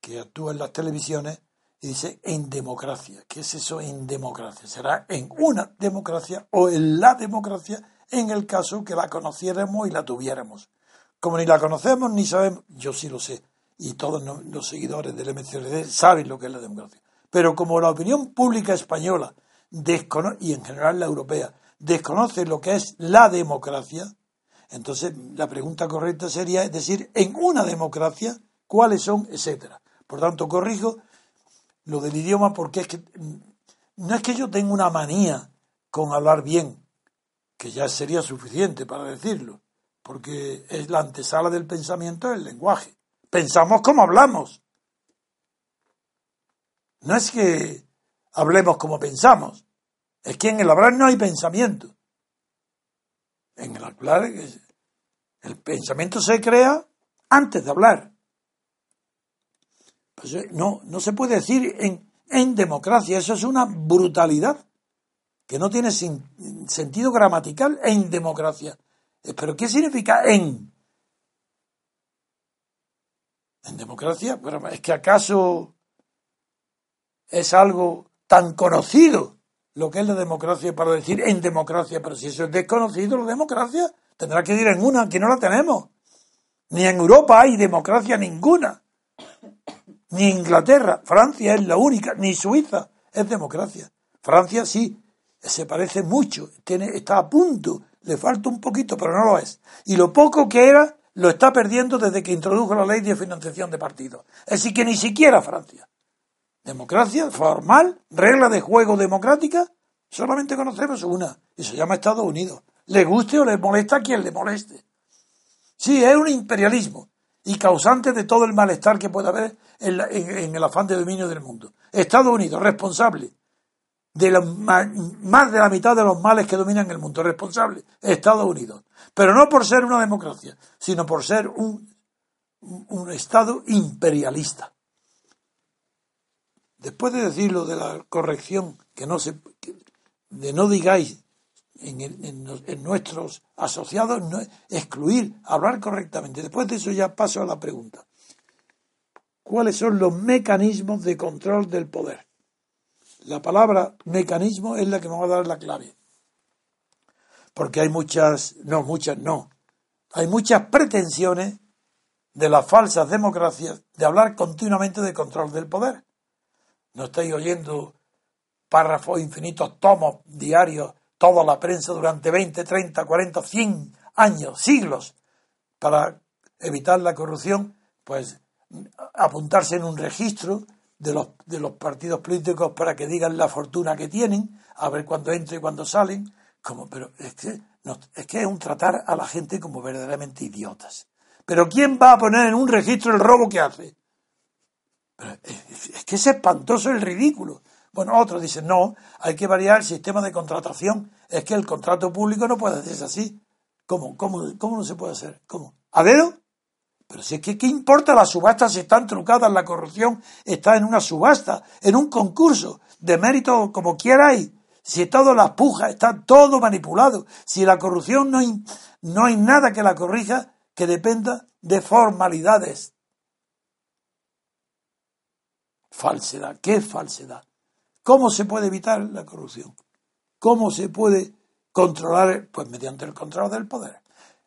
que actúa en las televisiones y dice en democracia. ¿Qué es eso en democracia? ¿Será en una democracia o en la democracia en el caso que la conociéramos y la tuviéramos. Como ni la conocemos ni sabemos, yo sí lo sé, y todos los seguidores del MCRD saben lo que es la democracia. Pero como la opinión pública española y en general la europea desconoce lo que es la democracia, entonces la pregunta correcta sería decir en una democracia cuáles son, etcétera. Por tanto, corrijo lo del idioma porque es que no es que yo tenga una manía con hablar bien, que ya sería suficiente para decirlo, porque es la antesala del pensamiento el lenguaje. Pensamos como hablamos. No es que hablemos como pensamos, es que en el hablar no hay pensamiento. En el hablar, el pensamiento se crea antes de hablar. Pues eh, no, no se puede decir en, democracia, eso es una brutalidad que no tiene sentido gramatical en democracia. ¿Pero qué significa en? En democracia, pero es que acaso es algo tan conocido lo que es la democracia para decir en democracia, pero si eso es desconocido, la democracia tendrá que ir en una, que no la tenemos. Ni en Europa hay democracia ninguna. Ni Inglaterra, Francia es la única, ni Suiza es democracia. Francia sí, se parece mucho, tiene, está a punto, le falta un poquito, pero no lo es. Y lo poco que era, lo está perdiendo desde que introdujo la ley de financiación de partidos. Decir, que ni siquiera Francia. Democracia formal, regla de juego democrática, solamente conocemos una, y se llama Estados Unidos. Le guste o le molesta a quien le moleste. Sí, es un imperialismo y causante de todo el malestar que puede haber en, el afán de dominio del mundo. Estados Unidos, responsable de más de la mitad de los males que dominan el mundo, responsable, Estados Unidos. Pero no por ser una democracia, sino por ser un, un Estado imperialista. Después de decirlo de la corrección, que no se, de no digáis en, nuestros asociados, excluir, hablar correctamente. Después de eso ya paso a la pregunta. ¿Cuáles son los mecanismos de control del poder? La palabra mecanismo es la que me va a dar la clave. Porque hay muchas, no, muchas no. Hay muchas pretensiones de las falsas democracias de hablar continuamente de control del poder. No estáis oyendo párrafos infinitos, tomos diarios, toda la prensa durante 20, 30, 40, 100 años, siglos, para evitar la corrupción, pues apuntarse en un registro de los, de los partidos políticos para que digan la fortuna que tienen, a ver cuándo entra y cuándo salen, como, pero es que, es que es un tratar a la gente como verdaderamente idiotas. Pero ¿quién va a poner en un registro el robo que hace? Es que es espantoso el ridículo. Bueno, otros dicen, no, hay que variar el sistema de contratación. Es que el contrato público no puede hacerse así. ¿Cómo? ¿Cómo, cómo no se puede hacer? ¿Cómo? ¿A dedo? Pero si es que, ¿qué importa las subastas si están trucadas? La corrupción está en una subasta, en un concurso de mérito como quiera hay. Si todo las pujas, está todo manipulado. Si la corrupción no no hay nada que la corrija que dependa de formalidades, falsedad. ¿Qué es falsedad? ¿Cómo se puede evitar la corrupción? ¿Cómo se puede controlar? Pues mediante el control del poder.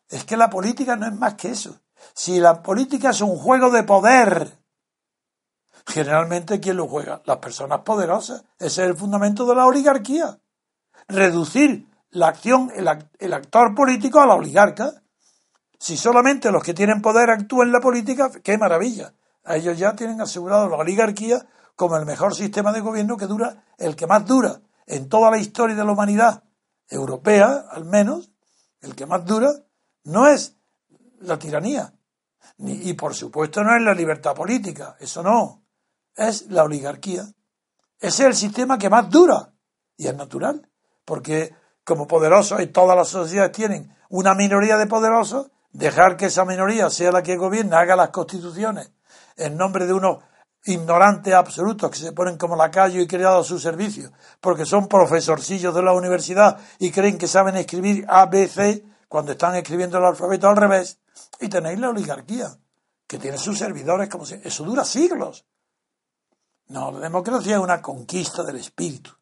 Es que la política no es más que eso. Si la política es un juego de poder, generalmente ¿quién lo juega? Las personas poderosas. Ese es el fundamento de la oligarquía. Reducir la acción, el, actor político a la oligarca. Si solamente los que tienen poder actúan en la política, qué maravilla ellos ya tienen asegurado la oligarquía como el mejor sistema de gobierno que dura, el que más dura en toda la historia de la humanidad europea, al menos, el que más dura, no es la tiranía. y por supuesto no es la libertad política, eso no, es la oligarquía. Ese es el sistema que más dura y es natural, porque como poderosos y todas las sociedades tienen una minoría de poderosos, dejar que esa minoría sea la que gobierna, haga las constituciones en nombre de unos ignorantes absolutos que se ponen como lacayo y creados a su servicio, porque son profesorcillos de la universidad y creen que saben escribir A, B, C cuando están escribiendo el alfabeto al revés, y tenéis la oligarquía, que tiene sus servidores como si... Eso dura siglos. No, la democracia es una conquista del espíritu.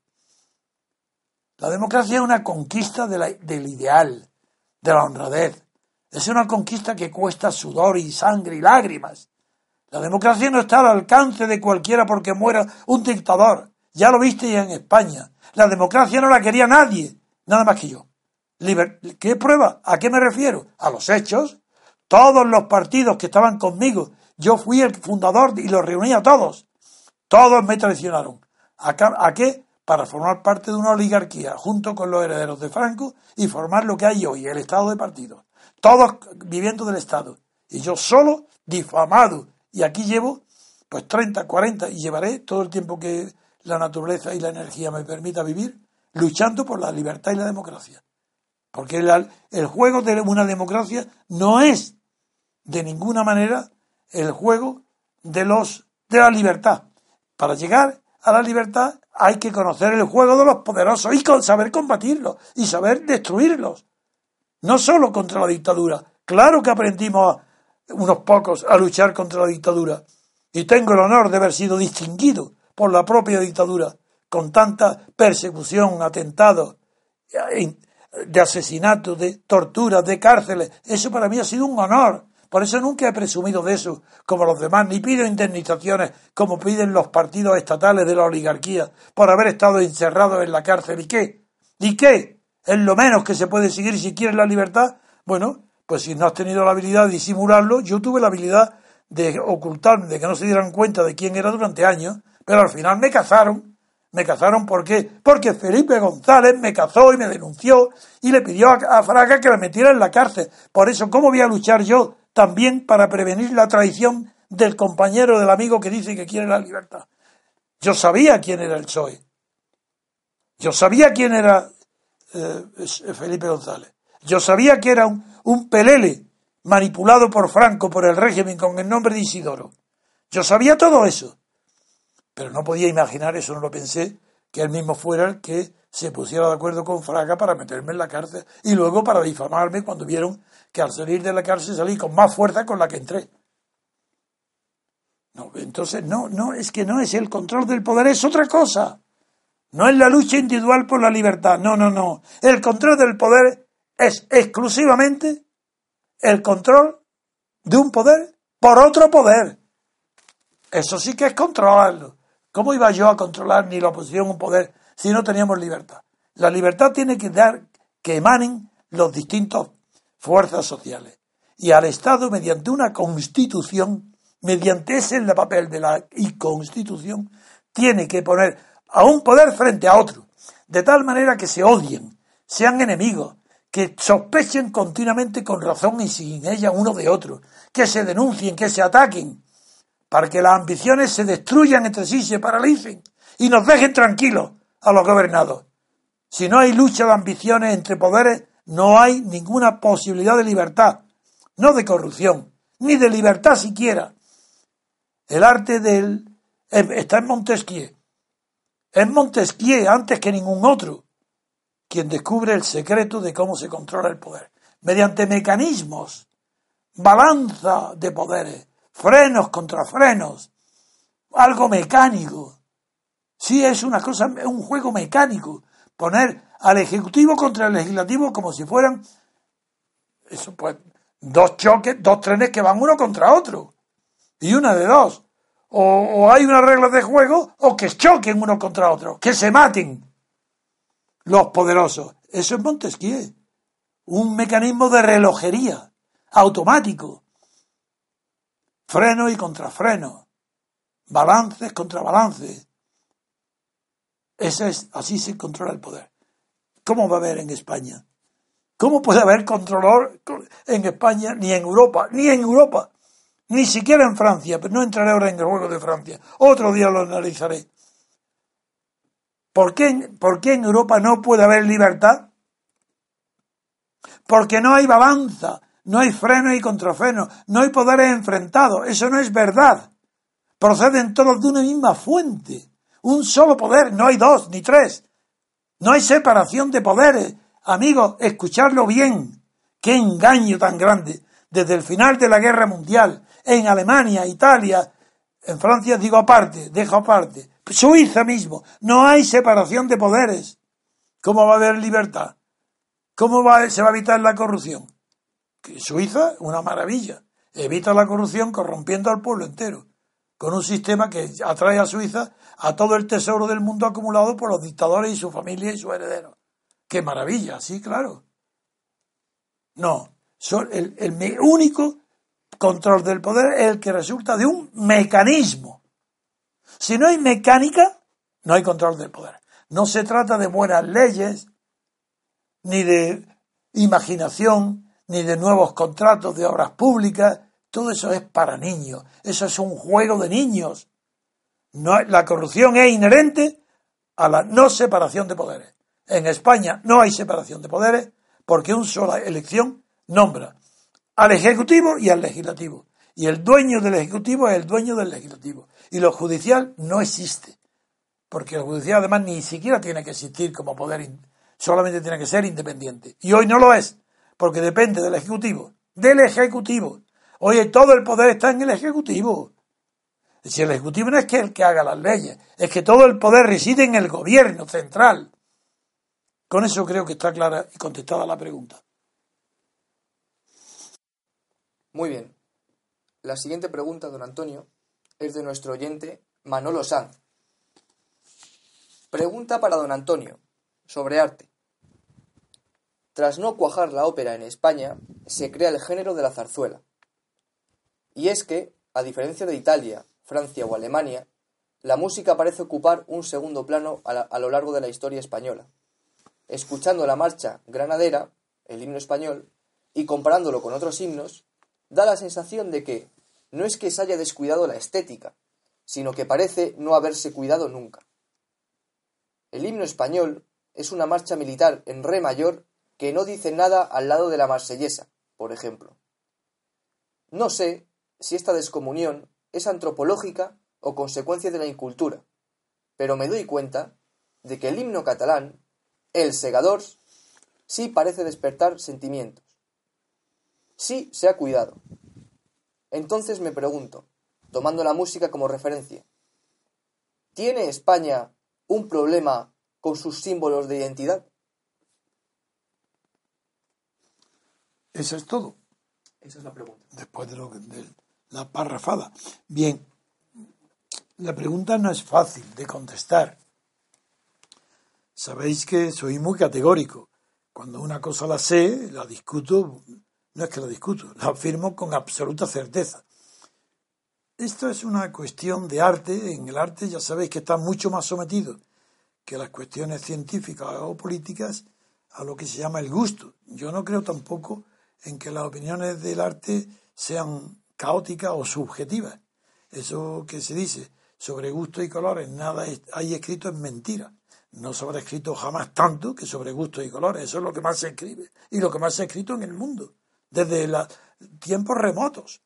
La democracia es una conquista del ideal, de la honradez. Es una conquista que cuesta sudor y sangre y lágrimas. La democracia no está al alcance de cualquiera porque muera un dictador. Ya lo viste en España. La democracia no la quería nadie, nada más que yo. ¿Qué prueba? ¿A qué me refiero? A los hechos. Todos los partidos que estaban conmigo, yo fui el fundador y los reuní a todos. Todos me traicionaron. ¿A qué? Para formar parte de una oligarquía junto con los herederos de Franco y formar lo que hay hoy, el Estado de partidos. Todos viviendo del Estado. Y yo solo, difamado. Y aquí llevo pues 30, 40 y llevaré todo el tiempo que la naturaleza y la energía me permita vivir luchando por la libertad y la democracia. Porque el juego de una democracia no es de ninguna manera el juego de los de la libertad. Para llegar a la libertad hay que conocer el juego de los poderosos y saber combatirlos y saber destruirlos. No solo contra la dictadura. Claro que aprendimos unos pocos a luchar contra la dictadura. Y tengo el honor de haber sido distinguido por la propia dictadura con tanta persecución, atentados, de asesinatos, de torturas, de cárceles. Eso para mí ha sido un honor. Por eso nunca he presumido de eso como los demás, ni pido indemnizaciones como piden los partidos estatales de la oligarquía por haber estado encerrados en la cárcel. ¿Y qué? ¿Y qué? Es lo menos que se puede seguir si quieres la libertad. Bueno, pues si no has tenido la habilidad de disimularlo, yo tuve la habilidad de ocultarme, de que no se dieran cuenta de quién era durante años, pero al final me cazaron me cazaron ¿por qué? Porque Felipe González me cazó y me denunció y le pidió a, Fraga que la metiera en la cárcel. Por eso, ¿cómo voy a luchar yo también para prevenir la traición del compañero, del amigo que dice que quiere la libertad? Yo sabía quién era el PSOE. Yo sabía quién era eh, Felipe González. Yo sabía que era un, un pelele manipulado por Franco, por el régimen, con el nombre de Isidoro. Yo sabía todo eso. Pero no podía imaginar, eso no lo pensé, que él mismo fuera el que se pusiera de acuerdo con Fraga para meterme en la cárcel y luego para difamarme cuando vieron que al salir de la cárcel salí con más fuerza con la que entré. No, entonces, no, no, es que no es el control del poder, es otra cosa. No es la lucha individual por la libertad, no, no, no. El control del poder es exclusivamente el control de un poder por otro poder. Eso sí que es controlarlo. ¿Cómo iba yo a controlar ni la oposición un poder si no teníamos libertad? La libertad tiene que dar que emanen los distintos fuerzas sociales. Y al Estado, mediante una constitución, mediante ese el papel de la constitución, tiene que poner a un poder frente a otro, de tal manera que se odien, sean enemigos, que sospechen continuamente con razón y sin ella uno de otro, que se denuncien, que se ataquen, para que las ambiciones se destruyan entre sí, se paralicen y nos dejen tranquilos a los gobernados. Si no hay lucha de ambiciones entre poderes, no hay ninguna posibilidad de libertad, no de corrupción, ni de libertad siquiera. El arte del está en Montesquieu. Es Montesquieu antes que ningún otro quien descubre el secreto de cómo se controla el poder. Mediante mecanismos, balanza de poderes, frenos contra frenos, algo mecánico. Sí, es una cosa, un juego mecánico. Poner al Ejecutivo contra el Legislativo como si fueran eso pues dos choques, dos trenes que van uno contra otro. Y una de dos. O, o hay unas reglas de juego o que choquen uno contra otro, que se maten los poderosos. Eso es Montesquieu. Un mecanismo de relojería automático freno y contrafreno, balances contra balances. Ese es, así se controla el poder. ¿Cómo va a haber en España? ¿Cómo puede haber control en España, ni en Europa, ni en Europa, ni siquiera en Francia? Pero no entraré ahora en el juego de Francia. Otro día lo analizaré. ¿Por qué, ¿Por qué en Europa no puede haber libertad? Porque no hay balanza no hay freno y contrafreno, no hay poderes enfrentados. Eso no es verdad. Proceden todos de una misma fuente. Un solo poder, no hay dos ni tres. No hay separación de poderes. Amigos, escucharlo bien. Qué engaño tan grande. Desde el final de la guerra mundial, en Alemania, Italia, en Francia digo aparte, dejo aparte, Suiza mismo, no hay separación de poderes. ¿Cómo va a haber libertad? ¿Cómo va, se va a evitar la corrupción? Suiza, una maravilla. Evita la corrupción corrompiendo al pueblo entero, con un sistema que atrae a Suiza a todo el tesoro del mundo acumulado por los dictadores y su familia y sus herederos. ¡Qué maravilla! Sí, claro. No, el, el único control del poder es el que resulta de un mecanismo. Si no hay mecánica, no hay control del poder. No se trata de buenas leyes, ni de imaginación, ni de nuevos contratos de obras públicas. Todo eso es para niños. Eso es un juego de niños. No, la corrupción es inherente a la no separación de poderes. En España no hay separación de poderes porque una sola elección nombra al Ejecutivo y al Legislativo. Y el dueño del Ejecutivo es el dueño del Legislativo. Y lo judicial no existe. Porque el judicial además ni siquiera tiene que existir como poder, solamente tiene que ser independiente. Y hoy no lo es, porque depende del Ejecutivo. Del Ejecutivo. Oye, todo el poder está en el Ejecutivo. Si el Ejecutivo no es que el que haga las leyes, es que todo el poder reside en el gobierno central. Con eso creo que está clara y contestada la pregunta. Muy bien. La siguiente pregunta, don Antonio, es de nuestro oyente Manolo Sanz. Pregunta para don Antonio sobre arte. Tras no cuajar la ópera en España, se crea el género de la zarzuela. Y es que, a diferencia de Italia, Francia o Alemania, la música parece ocupar un segundo plano a, a, lo largo de la historia española. Escuchando la marcha granadera, el himno español, y comparándolo con otros himnos, da la sensación de que no es que se haya descuidado la estética, sino que parece no haberse cuidado nunca. El himno español es una marcha militar en re mayor que no dice nada al lado de la marsellesa, por ejemplo. No sé si esta descomunión es antropológica o consecuencia de la incultura, pero me doy cuenta de que el himno catalán, el segador, sí parece despertar sentimientos. Sí se ha cuidado. Entonces me pregunto, tomando la música como referencia, ¿tiene España un problema con sus símbolos de identidad? Eso es todo. Esa es la pregunta. Después de, lo, de la parrafada. Bien, la pregunta no es fácil de contestar. Sabéis que soy muy categórico. Cuando una cosa la sé, la discuto no es que lo discuto, lo afirmo con absoluta certeza. Esto es una cuestión de arte. En el arte ya sabéis que está mucho más sometido que las cuestiones científicas o políticas a lo que se llama el gusto. Yo no creo tampoco en que las opiniones del arte sean caóticas o subjetivas. Eso que se dice sobre gusto y colores, nada hay escrito es mentira. No se habrá escrito jamás tanto que sobre gusto y colores. Eso es lo que más se escribe y lo que más se ha escrito en el mundo desde tiempos remotos.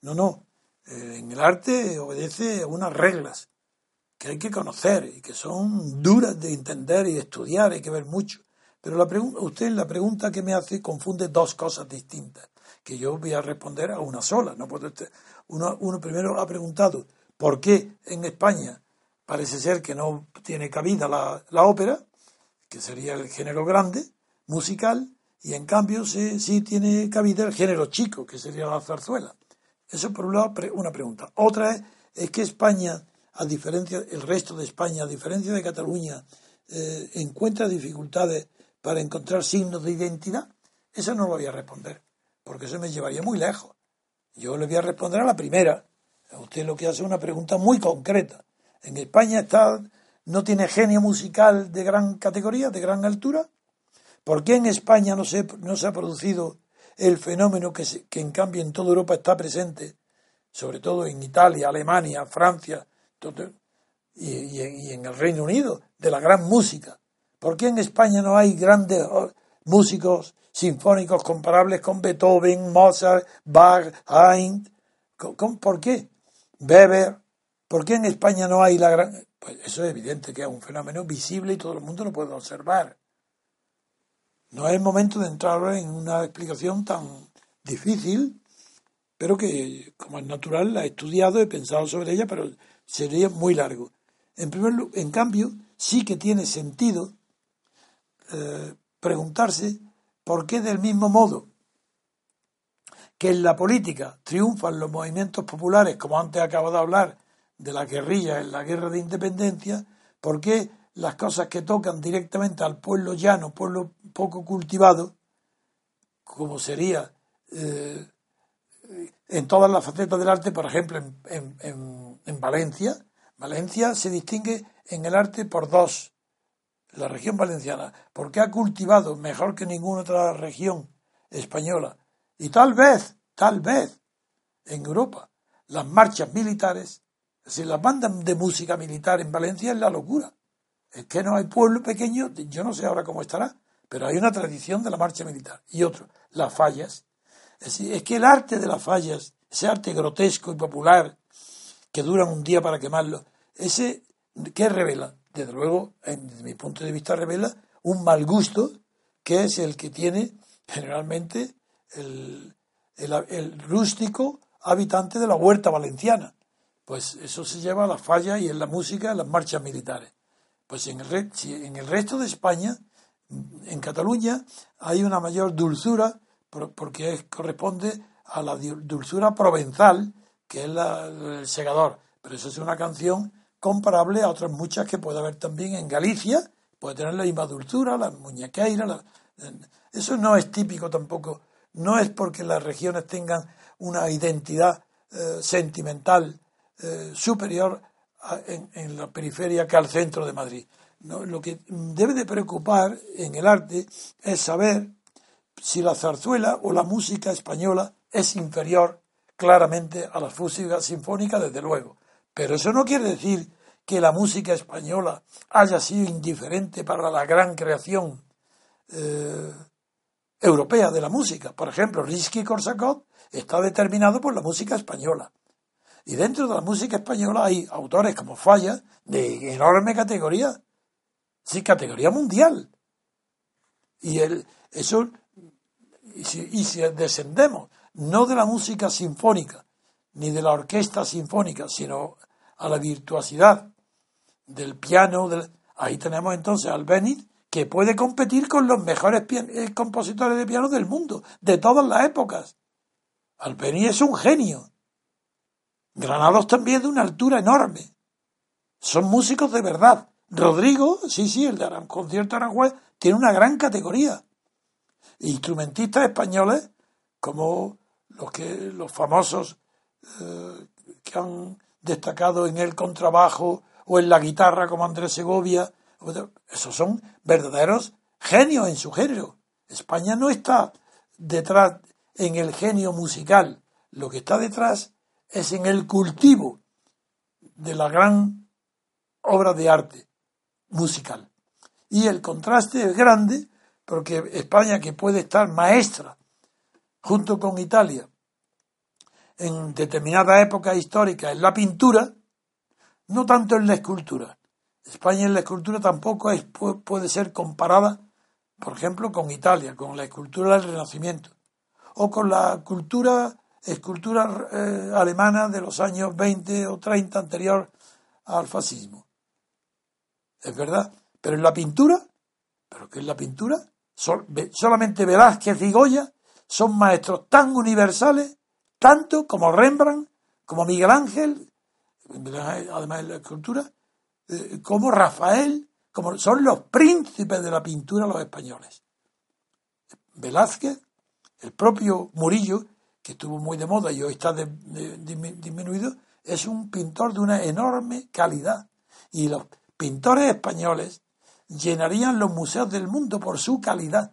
No, no. Eh, en el arte obedece a unas reglas que hay que conocer y que son duras de entender y estudiar, hay que ver mucho. Pero la usted la pregunta que me hace confunde dos cosas distintas, que yo voy a responder a una sola. No puedo uno, uno primero ha preguntado por qué en España parece ser que no tiene cabida la, la ópera, que sería el género grande, musical, y en cambio sí, tiene cabida el género chico, que sería la zarzuela. Eso por un lado una pregunta. Otra es, es que España, a diferencia, el resto de España, a diferencia de Cataluña, eh, encuentra dificultades para encontrar signos de identidad. Eso no lo voy a responder, porque eso me llevaría muy lejos. Yo le voy a responder a la primera. Usted lo que hace es una pregunta muy concreta. En España está, no tiene genio musical de gran categoría, de gran altura, ¿Por qué en España no se, no se ha producido el fenómeno que, que en cambio en toda Europa está presente, sobre todo en Italia, Alemania, Francia y, en el Reino Unido, de la gran música? ¿Por qué en España no hay grandes oh, músicos sinfónicos comparables con Beethoven, Mozart, Bach, Haydn? ¿Por qué? Weber. ¿Por qué en España no hay la gran... Pues eso es evidente que es un fenómeno visible y todo el mundo lo puede observar. No es momento de entrar en una explicación tan difícil, pero que, como es natural, la he estudiado, he pensado sobre ella, pero sería muy largo. En, primer, en cambio, sí que tiene sentido eh, preguntarse ¿Por qué del mismo modo que en la política triunfan los movimientos populares, como antes acabo de hablar de la guerrilla en la guerra de independencia, ¿por qué las cosas que tocan directamente al pueblo llano, pueblo poco cultivado, como sería eh, en todas las facetas del arte, por ejemplo, en, en, Valencia, Valencia se distingue en el arte por dos, la región valenciana, porque ha cultivado mejor que ninguna otra región española, y tal vez, tal vez, en Europa, las marchas militares, es decir, las bandas de música militar en Valencia es la locura. Es que no hay pueblo pequeño, yo no sé ahora cómo estará, pero hay una tradición de la marcha militar. Y otro, las fallas. Es, es que el arte de las fallas, ese arte grotesco y popular que duran un día para quemarlo, ese, ¿qué revela? Desde luego, desde mi punto de vista, revela un mal gusto que es el que tiene generalmente el, el, rústico habitante de la huerta valenciana. Pues eso se lleva a las fallas y en la música, en las marchas militares. Pues en el, en el resto de España en Cataluña hay una mayor dulzura porque corresponde a la dulzura provenzal, que es el segador. Pero eso es una canción comparable a otras muchas que puede haber también en Galicia, puede tener la misma dulzura, la muñequeira. eso no es típico tampoco, no es porque las regiones tengan una identidad eh, sentimental eh, superior en, la periferia que al centro de Madrid. Lo que debe de preocupar en el arte es saber si la zarzuela o la música española es inferior claramente a la música sinfónica, desde luego. Pero eso no quiere decir que la música española haya sido indiferente para la gran creación eh, europea de la música. Por ejemplo, Rizky-Korsakov está determinado por la música española. Y dentro de la música española hay autores como Falla de enorme categoría sí, categoría mundial. Y el, eso, y si, descendemos no de la música sinfónica, ni de la orquesta sinfónica, sino a la virtuosidad del piano, ahí tenemos entonces al Benit, que puede competir con los mejores eh, compositores de piano del mundo, de todas las épocas. Albeni es un genio. Granados también de una altura enorme. Son músicos de verdad. Rodrigo, sí, sí, el de Aran, concierto Aranjuez, tiene una gran categoría. Instrumentistas españoles, como los que los famosos eh, que han destacado en el contrabajo o en la guitarra, como Andrés Segovia, esos son verdaderos genios en su género. España no está detrás en el genio musical, lo que está detrás es en el cultivo de la gran obra de arte musical. Y el contraste es grande porque España, que puede estar maestra junto con Italia en determinada época histórica en la pintura, no tanto en la escultura. España en la escultura tampoco puede ser comparada, por ejemplo, con Italia, con la escultura del Renacimiento, o con la cultura, escultura eh, alemana de los años 20 o 30 anterior al fascismo es verdad. Pero en la pintura, ¿pero qué es la pintura? solamente Velázquez y Goya son maestros tan universales, tanto como Rembrandt, como Miguel Ángel, además de la escultura, eh, como Rafael, como son los príncipes de la pintura los españoles. Velázquez, el propio Murillo, que estuvo muy de moda y hoy está disminuido, es un pintor de una enorme calidad. Y los pintores españoles llenarían los museos del mundo por su calidad.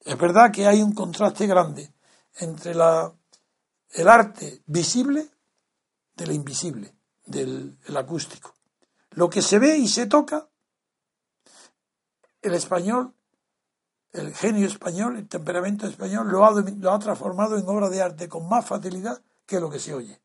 Es verdad que hay un contraste grande entre la, el arte visible de lo invisible, del acústico. Lo que se ve y se toca, el español, el genio español, el temperamento español lo ha, lo ha transformado en obra de arte con más facilidad que lo que se oye.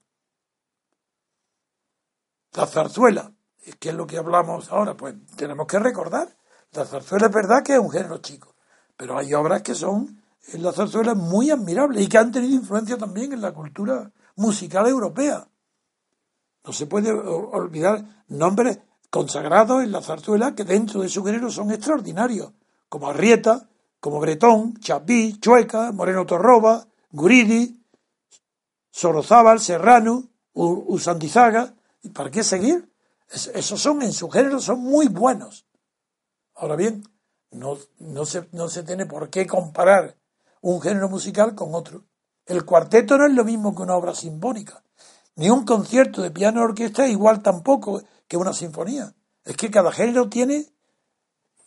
La zarzuela, ¿Qué es lo que hablamos ahora? Pues tenemos que recordar. La zarzuela es verdad que es un género chico, pero hay obras que son en la zarzuela muy admirables y que han tenido influencia también en la cultura musical europea. No se puede olvidar nombres consagrados en la zarzuela que dentro de su género son extraordinarios, como Arrieta, como Bretón, Chapí, Chueca, Moreno Torroba, Guridi, Sorozábal, Serrano, Usandizaga. ¿Y para qué seguir? esos son, en su género, son muy buenos. Ahora bien, no, no, se, no se tiene por qué comparar un género musical con otro. El cuarteto no es lo mismo que una obra sinfónica, ni un concierto de piano orquesta es igual tampoco que una sinfonía. Es que cada género tiene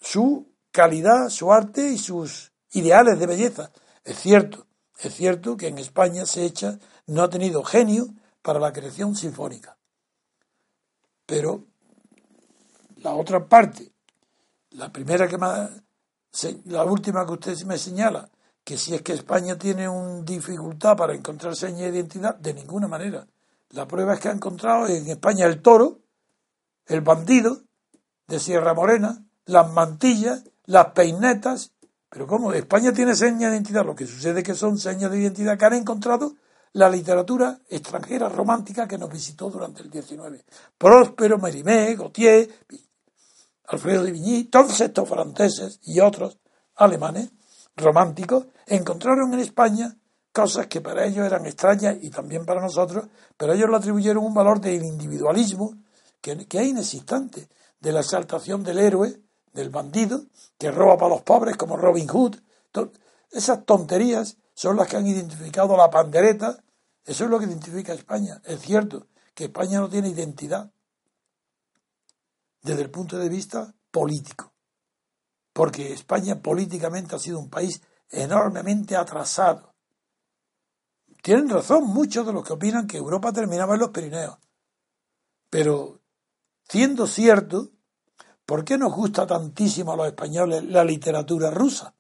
su calidad, su arte y sus ideales de belleza. Es cierto, es cierto que en España se echa, no ha tenido genio para la creación sinfónica. Pero la otra parte, la primera que más, la última que usted me señala, que si es que España tiene una dificultad para encontrar seña de identidad, de ninguna manera. La prueba es que ha encontrado en España el toro, el bandido de Sierra Morena, las mantillas, las peinetas. Pero ¿cómo? España tiene señas de identidad. Lo que sucede es que son señas de identidad que han encontrado la literatura extranjera romántica que nos visitó durante el 19. Próspero, Mérimée, Gautier, Alfredo de Vigny, todos estos franceses y otros alemanes románticos encontraron en España cosas que para ellos eran extrañas y también para nosotros, pero ellos le atribuyeron un valor del individualismo que, que es inexistente, de la exaltación del héroe, del bandido, que roba para los pobres como Robin Hood. Esas tonterías son las que han identificado la pandereta. Eso es lo que identifica a España. Es cierto que España no tiene identidad desde el punto de vista político, porque España políticamente ha sido un país enormemente atrasado. Tienen razón muchos de los que opinan que Europa terminaba en los Pirineos. Pero, siendo cierto, ¿por qué nos gusta tantísimo a los españoles la literatura rusa?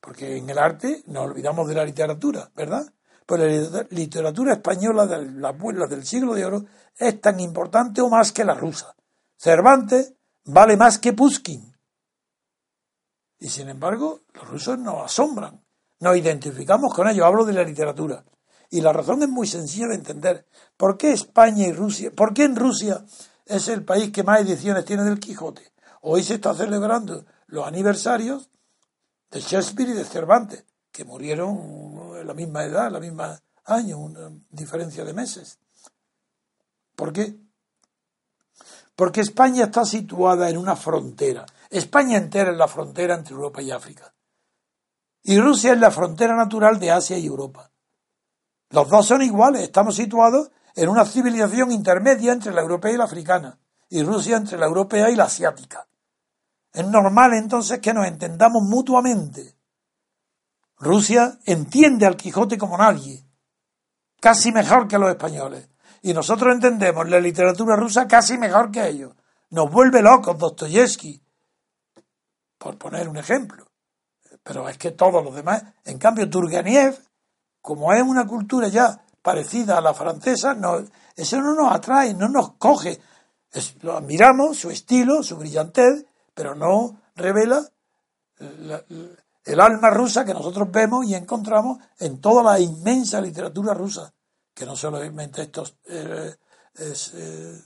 Porque en el arte nos olvidamos de la literatura, ¿verdad? Pues la literatura española de las abuelas del siglo de oro es tan importante o más que la rusa. Cervantes vale más que Pushkin. Y sin embargo, los rusos nos asombran, nos identificamos con ellos, hablo de la literatura. Y la razón es muy sencilla de entender. ¿Por qué España y Rusia, por qué en Rusia es el país que más ediciones tiene del Quijote? Hoy se está celebrando los aniversarios de Shakespeare y de Cervantes, que murieron en la misma edad, en la misma año, una diferencia de meses. ¿Por qué? Porque España está situada en una frontera. España entera es la frontera entre Europa y África. Y Rusia es la frontera natural de Asia y Europa. Los dos son iguales, estamos situados en una civilización intermedia entre la europea y la africana, y Rusia entre la europea y la asiática. Es normal entonces que nos entendamos mutuamente. Rusia entiende al Quijote como nadie, casi mejor que los españoles. Y nosotros entendemos la literatura rusa casi mejor que ellos. Nos vuelve locos Dostoyevsky, por poner un ejemplo. Pero es que todos los demás, en cambio Turgenev, como es una cultura ya parecida a la francesa, no, eso no nos atrae, no nos coge. lo admiramos, su estilo, su brillantez, pero no revela el alma rusa que nosotros vemos y encontramos en toda la inmensa literatura rusa que no solamente estos eh, es, eh,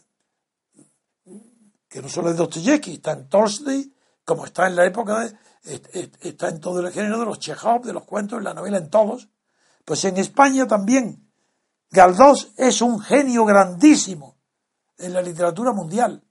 que no solo es Dostoyevsky, está en Tolstoy, como está en la época, de, está en todo el género de los Chekhov, de los cuentos, en la novela, en todos. Pues en España también. Galdós es un genio grandísimo en la literatura mundial.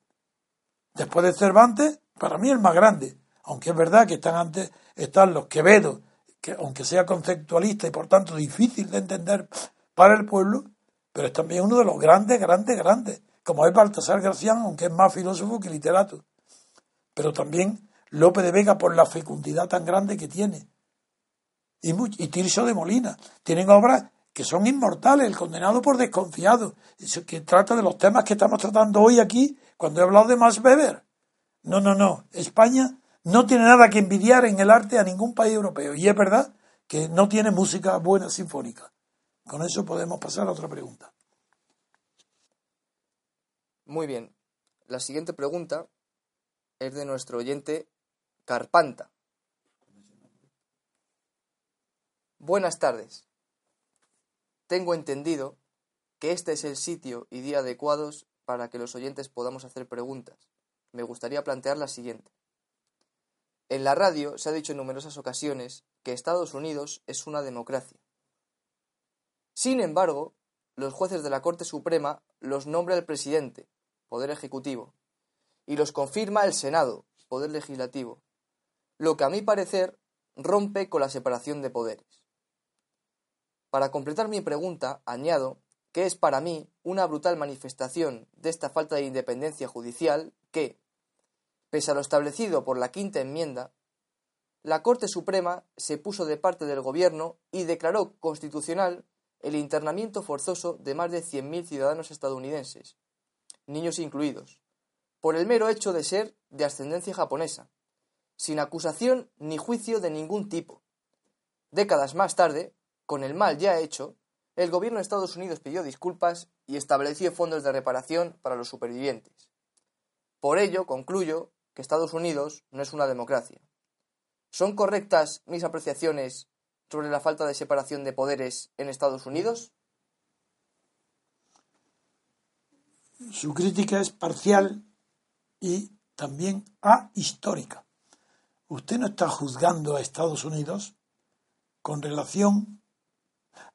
Después de Cervantes, para mí el más grande. Aunque es verdad que están antes, están los Quevedo, que aunque sea conceptualista y por tanto difícil de entender para el pueblo, pero es también uno de los grandes, grandes, grandes, como es Baltasar Gracián, aunque es más filósofo que literato. Pero también Lope de Vega por la fecundidad tan grande que tiene. Y, y Tirso de Molina. Tienen obras que son inmortales, El condenado por desconfiado, que trata de los temas que estamos tratando hoy aquí cuando he hablado de Max Weber. No, no, no. España no tiene nada que envidiar en el arte a ningún país europeo. Y es verdad que no tiene música buena sinfónica. Con eso podemos pasar a otra pregunta. Muy bien. La siguiente pregunta es de nuestro oyente Carpanta. Buenas tardes. Tengo entendido que este es el sitio y día adecuados para que los oyentes podamos hacer preguntas. Me gustaría plantear la siguiente. En la radio se ha dicho en numerosas ocasiones que Estados Unidos es una democracia. Sin embargo, los jueces de la Corte Suprema los nombra el presidente, Poder Ejecutivo, y los confirma el Senado, Poder Legislativo, lo que a mi parecer rompe con la separación de poderes. Para completar mi pregunta, añado que es para mí una brutal manifestación de esta falta de independencia judicial que, pese a lo establecido por la quinta enmienda, la Corte Suprema se puso de parte del Gobierno y declaró constitucional el internamiento forzoso de más de 100.000 ciudadanos estadounidenses, niños incluidos, por el mero hecho de ser de ascendencia japonesa, sin acusación ni juicio de ningún tipo. Décadas más tarde, con el mal ya hecho, el gobierno de Estados Unidos pidió disculpas y estableció fondos de reparación para los supervivientes. Por ello, concluyo que Estados Unidos no es una democracia. ¿Son correctas mis apreciaciones sobre la falta de separación de poderes en Estados Unidos? Su crítica es parcial y también ahistórica. Usted no está juzgando a Estados Unidos con relación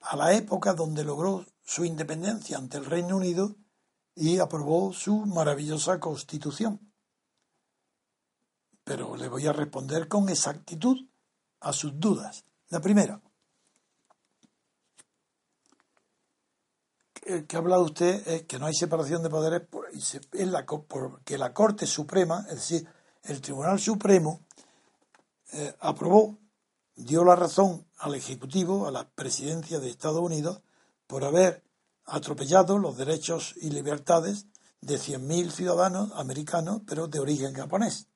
a la época donde logró su independencia ante el Reino Unido y aprobó su maravillosa constitución. Pero le voy a responder con exactitud a sus dudas. La primera, que ha hablado usted es que no hay separación de poderes porque la Corte Suprema, es decir, el Tribunal Supremo, eh, aprobó, dio la razón al Ejecutivo, a la Presidencia de Estados Unidos, por haber atropellado los derechos y libertades de 100.000 ciudadanos americanos, pero de origen japonés.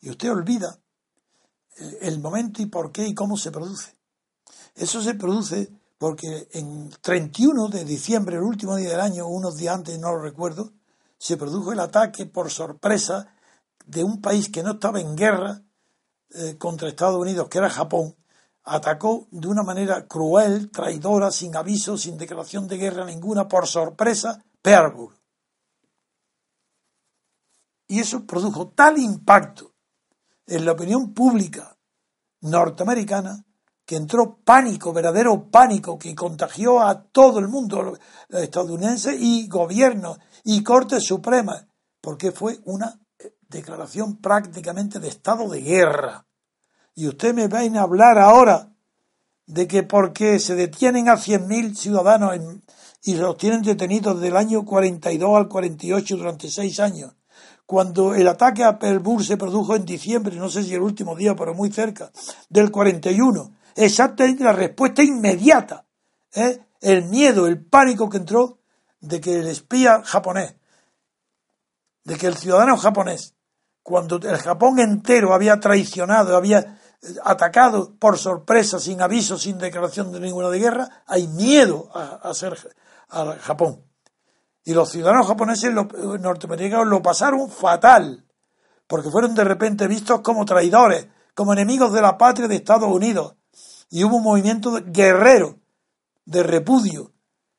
Y usted olvida el momento y por qué y cómo se produce. Eso se produce porque en 31 de diciembre, el último día del año, unos días antes, no lo recuerdo, se produjo el ataque por sorpresa de un país que no estaba en guerra eh, contra Estados Unidos, que era Japón, atacó de una manera cruel, traidora, sin aviso, sin declaración de guerra ninguna, por sorpresa, Pearl Y eso produjo tal impacto en la opinión pública norteamericana que entró pánico, verdadero pánico, que contagió a todo el mundo estadounidense y gobierno y Corte Suprema, porque fue una declaración prácticamente de estado de guerra. Y usted me va a hablar ahora de que porque se detienen a 100.000 ciudadanos y los tienen detenidos del año 42 al 48 durante seis años, cuando el ataque a Pearl se produjo en diciembre, no sé si el último día, pero muy cerca, del 41, exactamente la respuesta inmediata, ¿eh? el miedo, el pánico que entró de que el espía japonés, de que el ciudadano japonés, cuando el Japón entero había traicionado, había eh, atacado por sorpresa, sin aviso, sin declaración de ninguna de guerra, hay miedo a, ser a Japón. Y los ciudadanos japoneses norteamericanos lo pasaron fatal, porque fueron de repente vistos como traidores, como enemigos de la patria de Estados Unidos. Y hubo un movimiento guerrero, de repudio.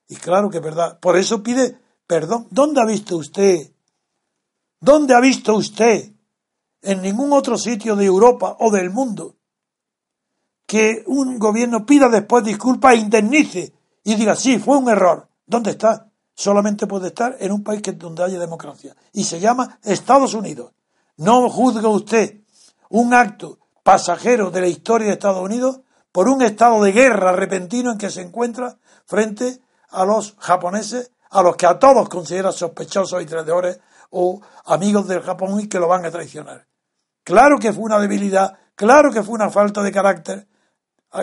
Y claro que es verdad. Por eso pide perdón. ¿Dónde ha visto usted? ¿Dónde ha visto usted? En ningún otro sitio de Europa o del mundo que un gobierno pida después disculpas e indemnice y diga, sí, fue un error. ¿Dónde está? solamente puede estar en un país que, donde haya democracia. Y se llama Estados Unidos. No juzga usted un acto pasajero de la historia de Estados Unidos por un estado de guerra repentino en que se encuentra frente a los japoneses, a los que a todos considera sospechosos y traidores o amigos del Japón y que lo van a traicionar. Claro que fue una debilidad, claro que fue una falta de carácter.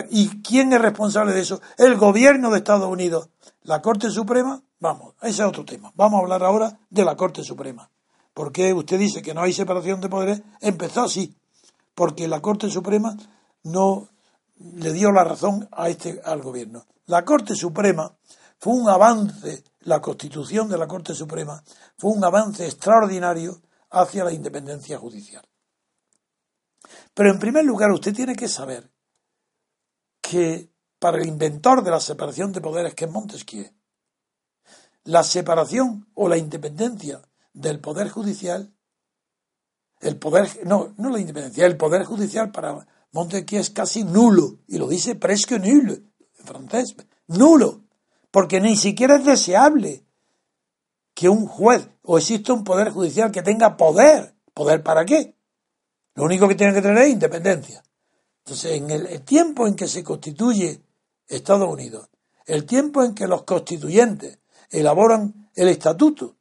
¿Y quién es responsable de eso? El gobierno de Estados Unidos. La Corte Suprema Vamos, ese es otro tema. Vamos a hablar ahora de la Corte Suprema. Porque usted dice que no hay separación de poderes. Empezó así, porque la Corte Suprema no le dio la razón a este al gobierno. La Corte Suprema fue un avance, la constitución de la Corte Suprema fue un avance extraordinario hacia la independencia judicial. Pero en primer lugar, usted tiene que saber que para el inventor de la separación de poderes, que es Montesquieu, la separación o la independencia del Poder Judicial el poder, no, no la independencia, el poder judicial para Montesquieu es casi nulo, y lo dice presque nulo, en francés, nulo, porque ni siquiera es deseable que un juez o exista un poder judicial que tenga poder. ¿Poder para qué? Lo único que tiene que tener es independencia. Entonces, en el tiempo en que se constituye Estados Unidos, el tiempo en que los constituyentes elaboran el estatuto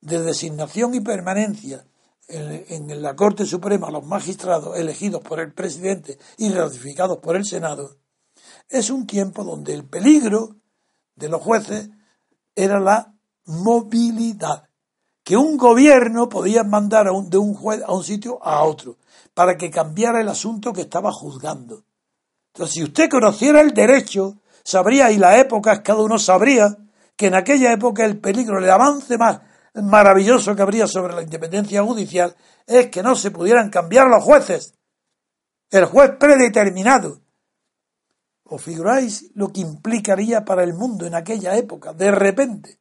de designación y permanencia en, la Corte Suprema los magistrados elegidos por el presidente y ratificados por el Senado, es un tiempo donde el peligro de los jueces era la movilidad, que un gobierno podía mandar a un, de un juez a un sitio a otro para que cambiara el asunto que estaba juzgando. Entonces, si usted conociera el derecho, sabría, y la época, cada uno sabría, que en aquella época el peligro, el avance más maravilloso que habría sobre la independencia judicial es que no se pudieran cambiar los jueces. El juez predeterminado. ¿Os figuráis lo que implicaría para el mundo en aquella época, de repente?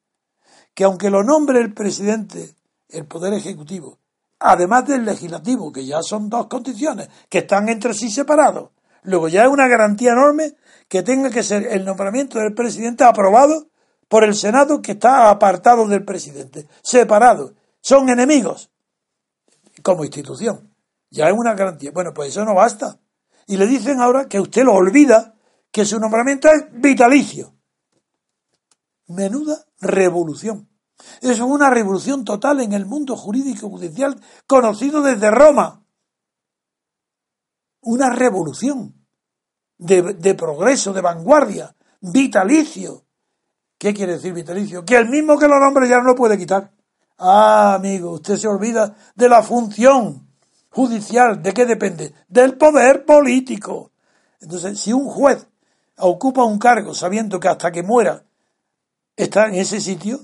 Que aunque lo nombre el presidente, el Poder Ejecutivo, además del legislativo, que ya son dos condiciones, que están entre sí separados. Luego ya es una garantía enorme que tenga que ser el nombramiento del presidente aprobado por el Senado que está apartado del presidente, separado. Son enemigos como institución. Ya es una garantía. Bueno, pues eso no basta. Y le dicen ahora que usted lo olvida, que su nombramiento es vitalicio. Menuda revolución. Es una revolución total en el mundo jurídico judicial conocido desde Roma. Una revolución de, progreso, de vanguardia, vitalicio. ¿Qué quiere decir vitalicio? Que el mismo que lo nombre ya no lo puede quitar. Ah, amigo, usted se olvida de la función judicial. ¿De qué depende? Del poder político. Entonces, si un juez ocupa un cargo sabiendo que hasta que muera está en ese sitio,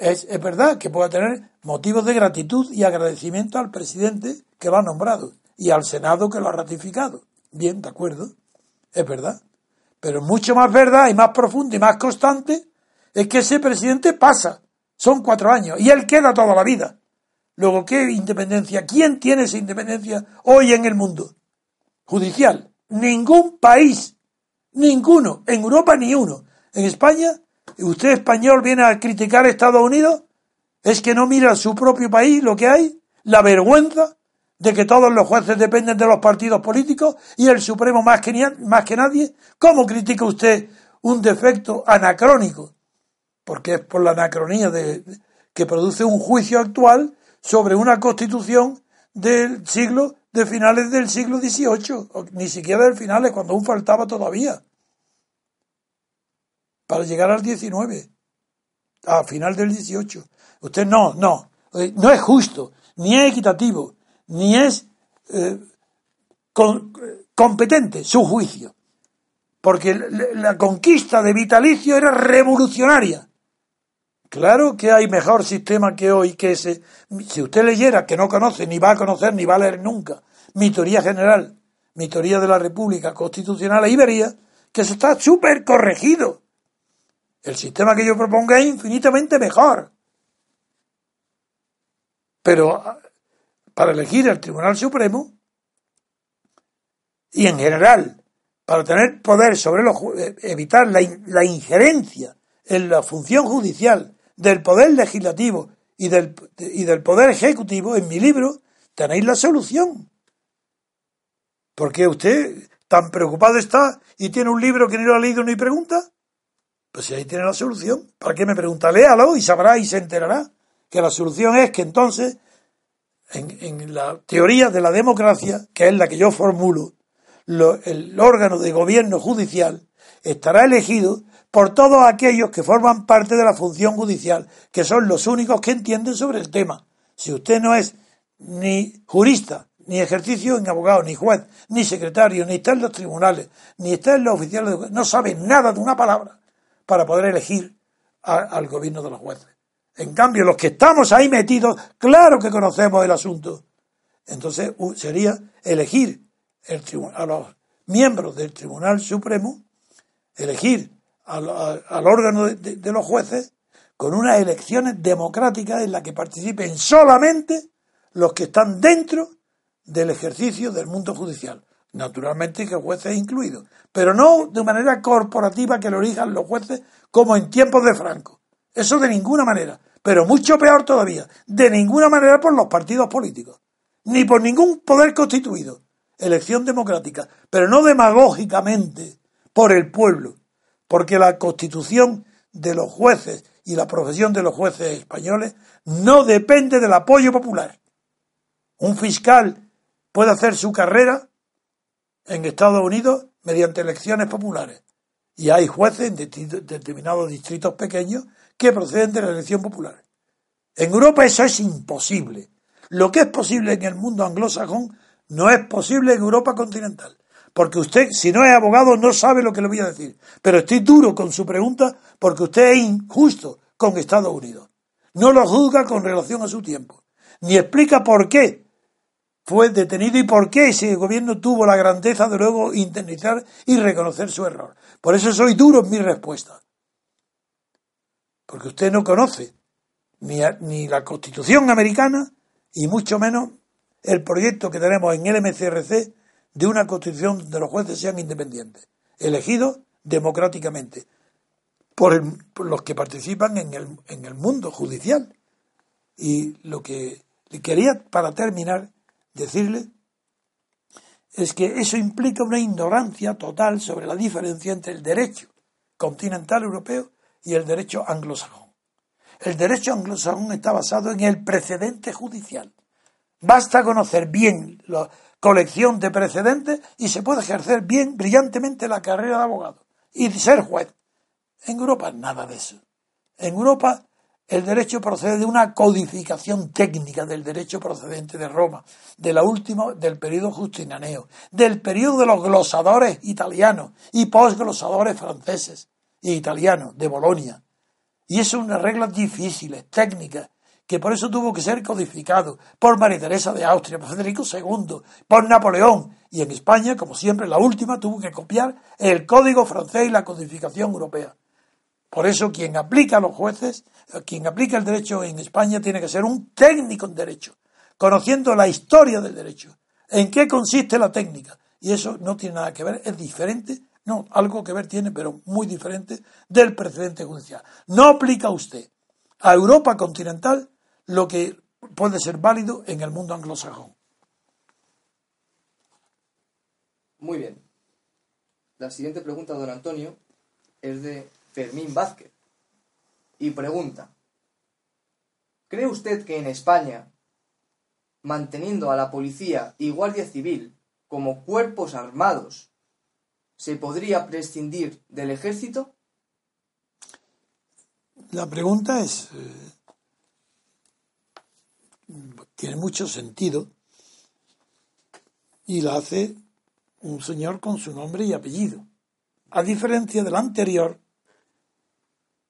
es, verdad que pueda tener motivos de gratitud y agradecimiento al presidente que lo ha nombrado y al Senado que lo ha ratificado. Bien, de acuerdo, es verdad. Pero mucho más verdad y más profundo y más constante es que ese presidente pasa. Son cuatro años y él queda toda la vida. Luego, ¿qué independencia? ¿Quién tiene esa independencia hoy en el mundo? Judicial. Ningún país. Ninguno. En Europa ni uno. En España usted español viene a criticar a Estados Unidos, es que no mira a su propio país lo que hay, la vergüenza de que todos los jueces dependen de los partidos políticos y el Supremo más que, nadie. ¿Cómo critica usted un defecto anacrónico? Porque es por la anacronía de, que produce un juicio actual sobre una constitución del siglo, de finales del siglo XVIII, ni siquiera del finales, cuando aún faltaba todavía para llegar al 19, a final del 18. Usted no, no, eh, no es justo, ni es equitativo, ni es eh, competente su juicio. Porque la conquista de vitalicio era revolucionaria. Claro que hay mejor sistema que hoy que ese. Si usted leyera, que no conoce, ni va a conocer, ni va a leer nunca, mi teoría general, mi teoría de la República Constitucional, ahí vería que eso está súper corregido. El sistema que yo proponga es infinitamente mejor. Pero para elegir el Tribunal Supremo y en general para tener poder sobre los eh, evitar la, la injerencia en la función judicial del poder legislativo y del, y del poder ejecutivo, en mi libro tenéis la solución. Porque usted tan preocupado está y tiene un libro que ni lo ha leído ni pregunta. Pues si ahí tiene la solución, ¿para qué me pregunta? Léalo y sabrá y se enterará que la solución es que entonces, en, la teoría de la democracia, que es la que yo formulo, el órgano de gobierno judicial estará elegido por todos aquellos que forman parte de la función judicial, que son los únicos que entienden sobre el tema. Si usted no es ni jurista, ni ejercicio en abogado, ni juez, ni secretario, ni está en los tribunales, ni está en los oficiales, de... no sabe nada de una palabra, para poder elegir al gobierno de los jueces. En cambio, los que estamos ahí metidos, claro que conocemos el asunto. Entonces sería elegir el, a los miembros del Tribunal Supremo, elegir al, órgano de, de, los jueces con unas elecciones democráticas en las que participen solamente los que están dentro del ejercicio del mundo judicial. Naturalmente que jueces incluidos, pero no de manera corporativa que lo elijan los jueces como en tiempos de Franco. Eso de ninguna manera. Pero mucho peor todavía, de ninguna manera por los partidos políticos, ni por ningún poder constituido. Elección democrática, pero no demagógicamente por el pueblo, porque la constitución de los jueces y la profesión de los jueces españoles no depende del apoyo popular. Un fiscal puede hacer su carrera en Estados Unidos mediante elecciones populares. Y hay jueces en determinados distritos pequeños que proceden de la elección popular. En Europa eso es imposible. Lo que es posible en el mundo anglosajón no es posible en Europa continental. Porque usted, si no es abogado, no sabe lo que le voy a decir. Pero estoy duro con su pregunta porque usted es injusto con Estados Unidos. No lo juzga con relación a su tiempo. Ni explica por qué fue detenido y por qué ese gobierno tuvo la grandeza de luego indemnizar y reconocer su error. Por eso soy duro en mi respuesta. Porque usted no conoce ni, ni la Constitución americana y mucho menos el proyecto que tenemos en el MCRC de una constitución donde los jueces sean independientes, elegidos democráticamente por, los que participan en el, en el mundo judicial. Y lo que quería, para terminar, decirle es que eso implica una ignorancia total sobre la diferencia entre el derecho continental europeo y el derecho anglosajón. El derecho anglosajón está basado en el precedente judicial. Basta conocer bien la colección de precedentes y se puede ejercer bien, brillantemente la carrera de abogado y ser juez. En Europa nada de eso. En Europa el derecho procede de una codificación técnica del derecho procedente de Roma, de la última, del periodo justinaneo, del periodo de los glosadores italianos y posglosadores franceses e italianos de Bolonia. Y es una reglas difíciles, técnicas, que por eso tuvo que ser codificado por María Teresa de Austria, por Federico II, por Napoleón, y en España, como siempre, la última tuvo que copiar el código francés y la codificación europea. Por eso quien aplica a los jueces, quien aplica el derecho en España tiene que ser un técnico en derecho, conociendo la historia del derecho, en qué consiste la técnica. Y eso no tiene nada que ver, es diferente, no, algo que ver tiene, pero muy diferente del precedente judicial. No aplica usted a Europa continental lo que puede ser válido en el mundo anglosajón. Muy bien. La siguiente pregunta, don Antonio, es de Fermín Vázquez, y pregunta, ¿cree usted que en España, manteniendo a la policía y guardia civil como cuerpos armados, se podría prescindir del ejército? La pregunta es, eh, tiene mucho sentido y la hace un señor con su nombre y apellido. A diferencia del anterior,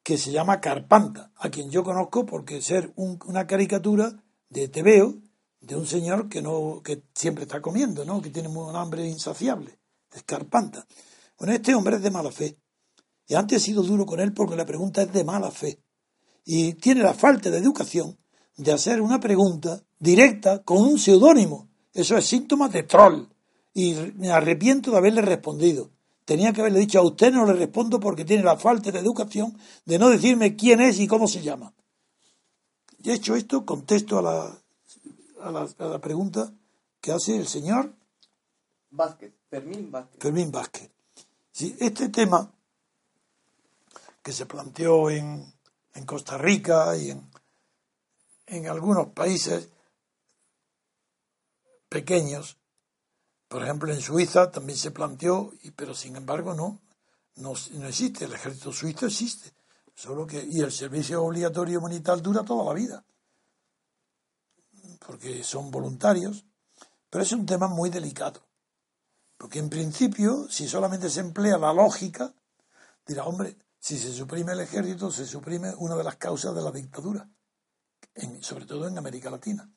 que se llama Carpanta, a quien yo conozco porque ser una caricatura de TVO de un señor que no que siempre está comiendo, ¿no? que tiene un hambre insaciable, es Carpanta. Bueno, este hombre es de mala fe. Y antes he sido duro con él porque la pregunta es de mala fe. Y tiene la falta de educación de hacer una pregunta directa con un seudónimo. Eso es síntoma de troll. Y me arrepiento de haberle respondido. Tenía que haberle dicho a usted no le respondo porque tiene la falta de educación de no decirme quién es y cómo se llama. Y hecho esto, contesto a la, a la, pregunta que hace el señor Vázquez, Fermín Vázquez. Fermín Vázquez. Sí, este tema que se planteó en, en Costa Rica y en, en algunos países pequeños por ejemplo, en Suiza también se planteó, pero sin embargo no, no, existe. El ejército suizo existe. Solo que, y el servicio obligatorio militar dura toda la vida. Porque son voluntarios. Pero es un tema muy delicado. Porque en principio, si solamente se emplea la lógica, dirá, hombre, si se suprime el ejército, se suprime una de las causas de la dictadura, sobre todo en América Latina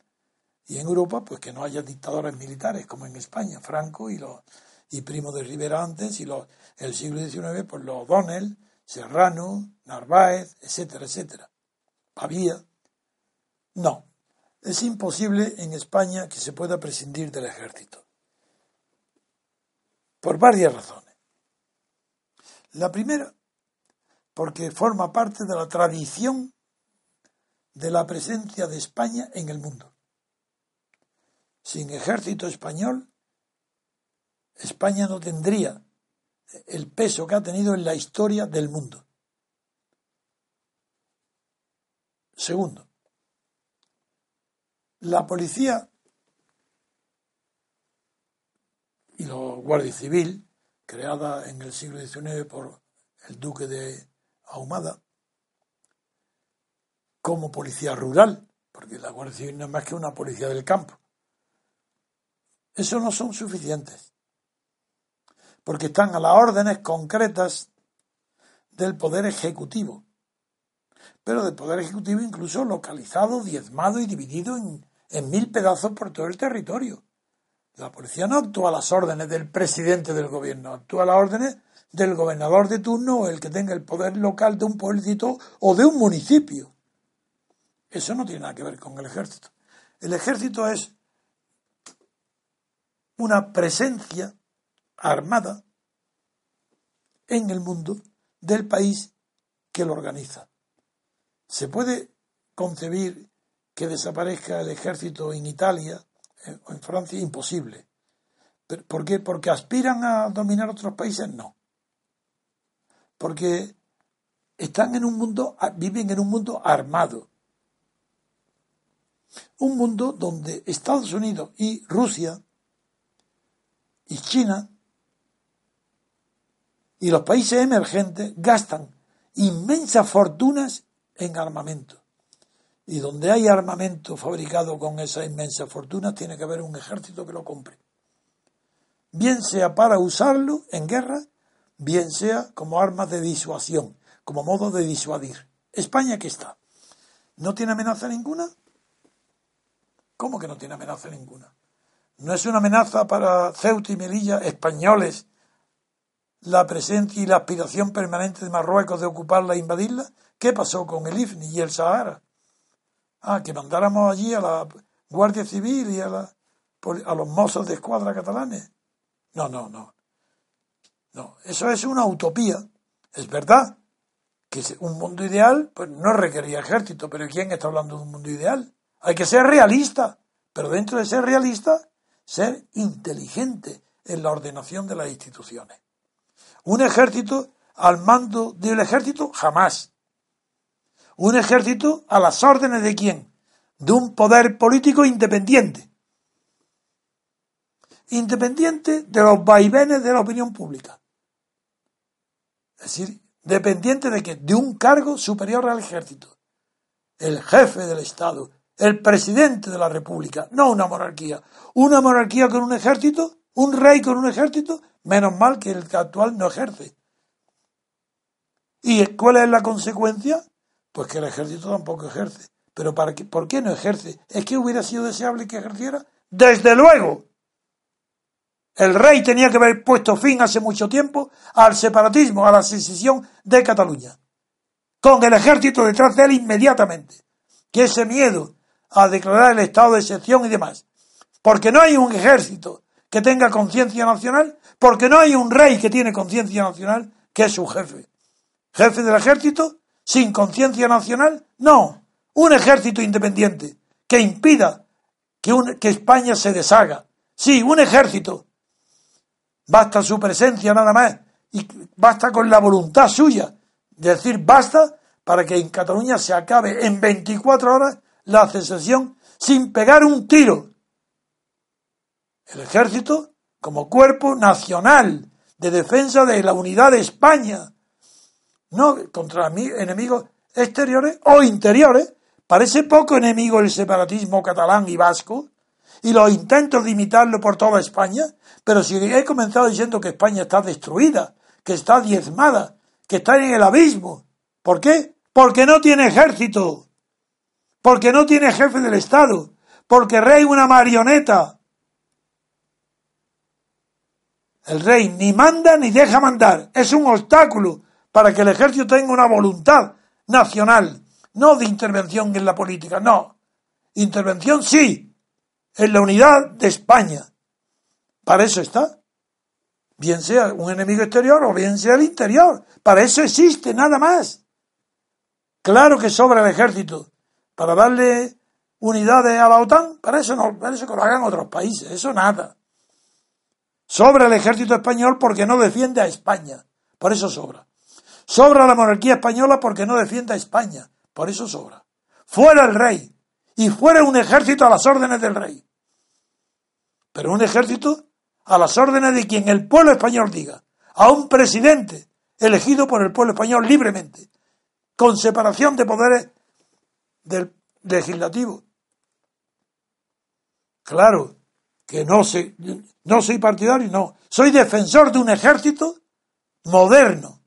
y en Europa, pues que no haya dictadores militares como en España, Franco y los y Primo de Rivera antes y los el siglo XIX, pues los O'Donnell, Serrano, Narváez, etcétera, etcétera. Pavía. No. Es imposible en España que se pueda prescindir del ejército. Por varias razones. La primera, porque forma parte de la tradición de la presencia de España en el mundo. Sin ejército español, España no tendría el peso que ha tenido en la historia del mundo. Segundo, la policía y la Guardia Civil, creada en el siglo XIX por el duque de Ahumada, como policía rural, porque la Guardia Civil no es más que una policía del campo. Eso no son suficientes, porque están a las órdenes concretas del Poder Ejecutivo, pero del Poder Ejecutivo incluso localizado, diezmado y dividido en, mil pedazos por todo el territorio. La policía no actúa a las órdenes del presidente del gobierno, actúa a las órdenes del gobernador de turno o el que tenga el poder local de un pueblito o de un municipio. Eso no tiene nada que ver con el ejército. El ejército es una presencia armada en el mundo del país que lo organiza. ¿Se puede concebir que desaparezca el ejército en Italia o en Francia? Imposible. ¿Por qué? ¿Porque aspiran a dominar otros países? No. Porque están en un mundo, viven en un mundo armado. Un mundo donde Estados Unidos y Rusia y China y los países emergentes gastan inmensas fortunas en armamento. Y donde hay armamento fabricado con esas inmensas fortunas, tiene que haber un ejército que lo compre. Bien sea para usarlo en guerra, bien sea como arma de disuasión, como modo de disuadir. España que está. ¿No tiene amenaza ninguna? ¿Cómo que no tiene amenaza ninguna? ¿No es una amenaza para Ceuta y Melilla españoles la presencia y la aspiración permanente de Marruecos de ocuparla e invadirla? ¿Qué pasó con el IFNI y el Sahara? Ah, que mandáramos allí a la Guardia Civil y a, la, a los mozos de escuadra catalanes. No, no, no. No, eso es una utopía. Es verdad que un mundo ideal pues no requería ejército, pero ¿quién está hablando de un mundo ideal? Hay que ser realista, pero dentro de ser realista, ser inteligente en la ordenación de las instituciones. Un ejército al mando del ejército, jamás. Un ejército a las órdenes de quién? De un poder político independiente. Independiente de los vaivenes de la opinión pública. Es decir, dependiente de que de un cargo superior al ejército. El jefe del Estado, el presidente de la República, no una monarquía. Una monarquía con un ejército, un rey con un ejército, menos mal que el actual no ejerce. ¿Y cuál es la consecuencia? Pues que el ejército tampoco ejerce. ¿Pero para por qué no ejerce? ¿Es que hubiera sido deseable que ejerciera? Desde luego. El rey tenía que haber puesto fin hace mucho tiempo al separatismo, a la secesión de Cataluña. Con el ejército detrás de él inmediatamente. Que ese miedo a declarar el estado de excepción y demás. Porque no hay un ejército que tenga conciencia nacional, porque no hay un rey que tiene conciencia nacional, que es su jefe. Jefe del ejército sin conciencia nacional? No, un ejército independiente que impida que, que España se deshaga. Sí, un ejército. Basta su presencia nada más y basta con la voluntad suya de decir basta para que en Cataluña se acabe en 24 horas la secesión sin pegar un tiro. El ejército como cuerpo nacional de defensa de la unidad de España no contra enemigos exteriores o interiores. Parece poco enemigo el separatismo catalán y vasco y los intentos de imitarlo por toda España, pero si he comenzado diciendo que España está destruida, que está diezmada, que está en el abismo. ¿Por qué? Porque no tiene ejército, porque no tiene jefe del Estado, porque rey una marioneta. El rey ni manda ni deja mandar, es un obstáculo para que el ejército tenga una voluntad nacional, no de intervención en la política, no. Intervención sí, en la unidad de España. Para eso está. Bien sea un enemigo exterior o bien sea el interior. Para eso existe, nada más. Claro que sobra el ejército. Para darle unidades a la OTAN, para eso no, para eso que lo hagan otros países, eso nada. Sobra el ejército español porque no defiende a España, por eso sobra. Sobra la monarquía española porque no defiende a España, por eso sobra. Fuera el rey y fuera un ejército a las órdenes del rey. Pero un ejército a las órdenes de quien el pueblo español diga, a un presidente elegido por el pueblo español libremente, con separación de poderes del legislativo. Claro que no, sé, no soy partidario, no. Soy defensor de un ejército moderno,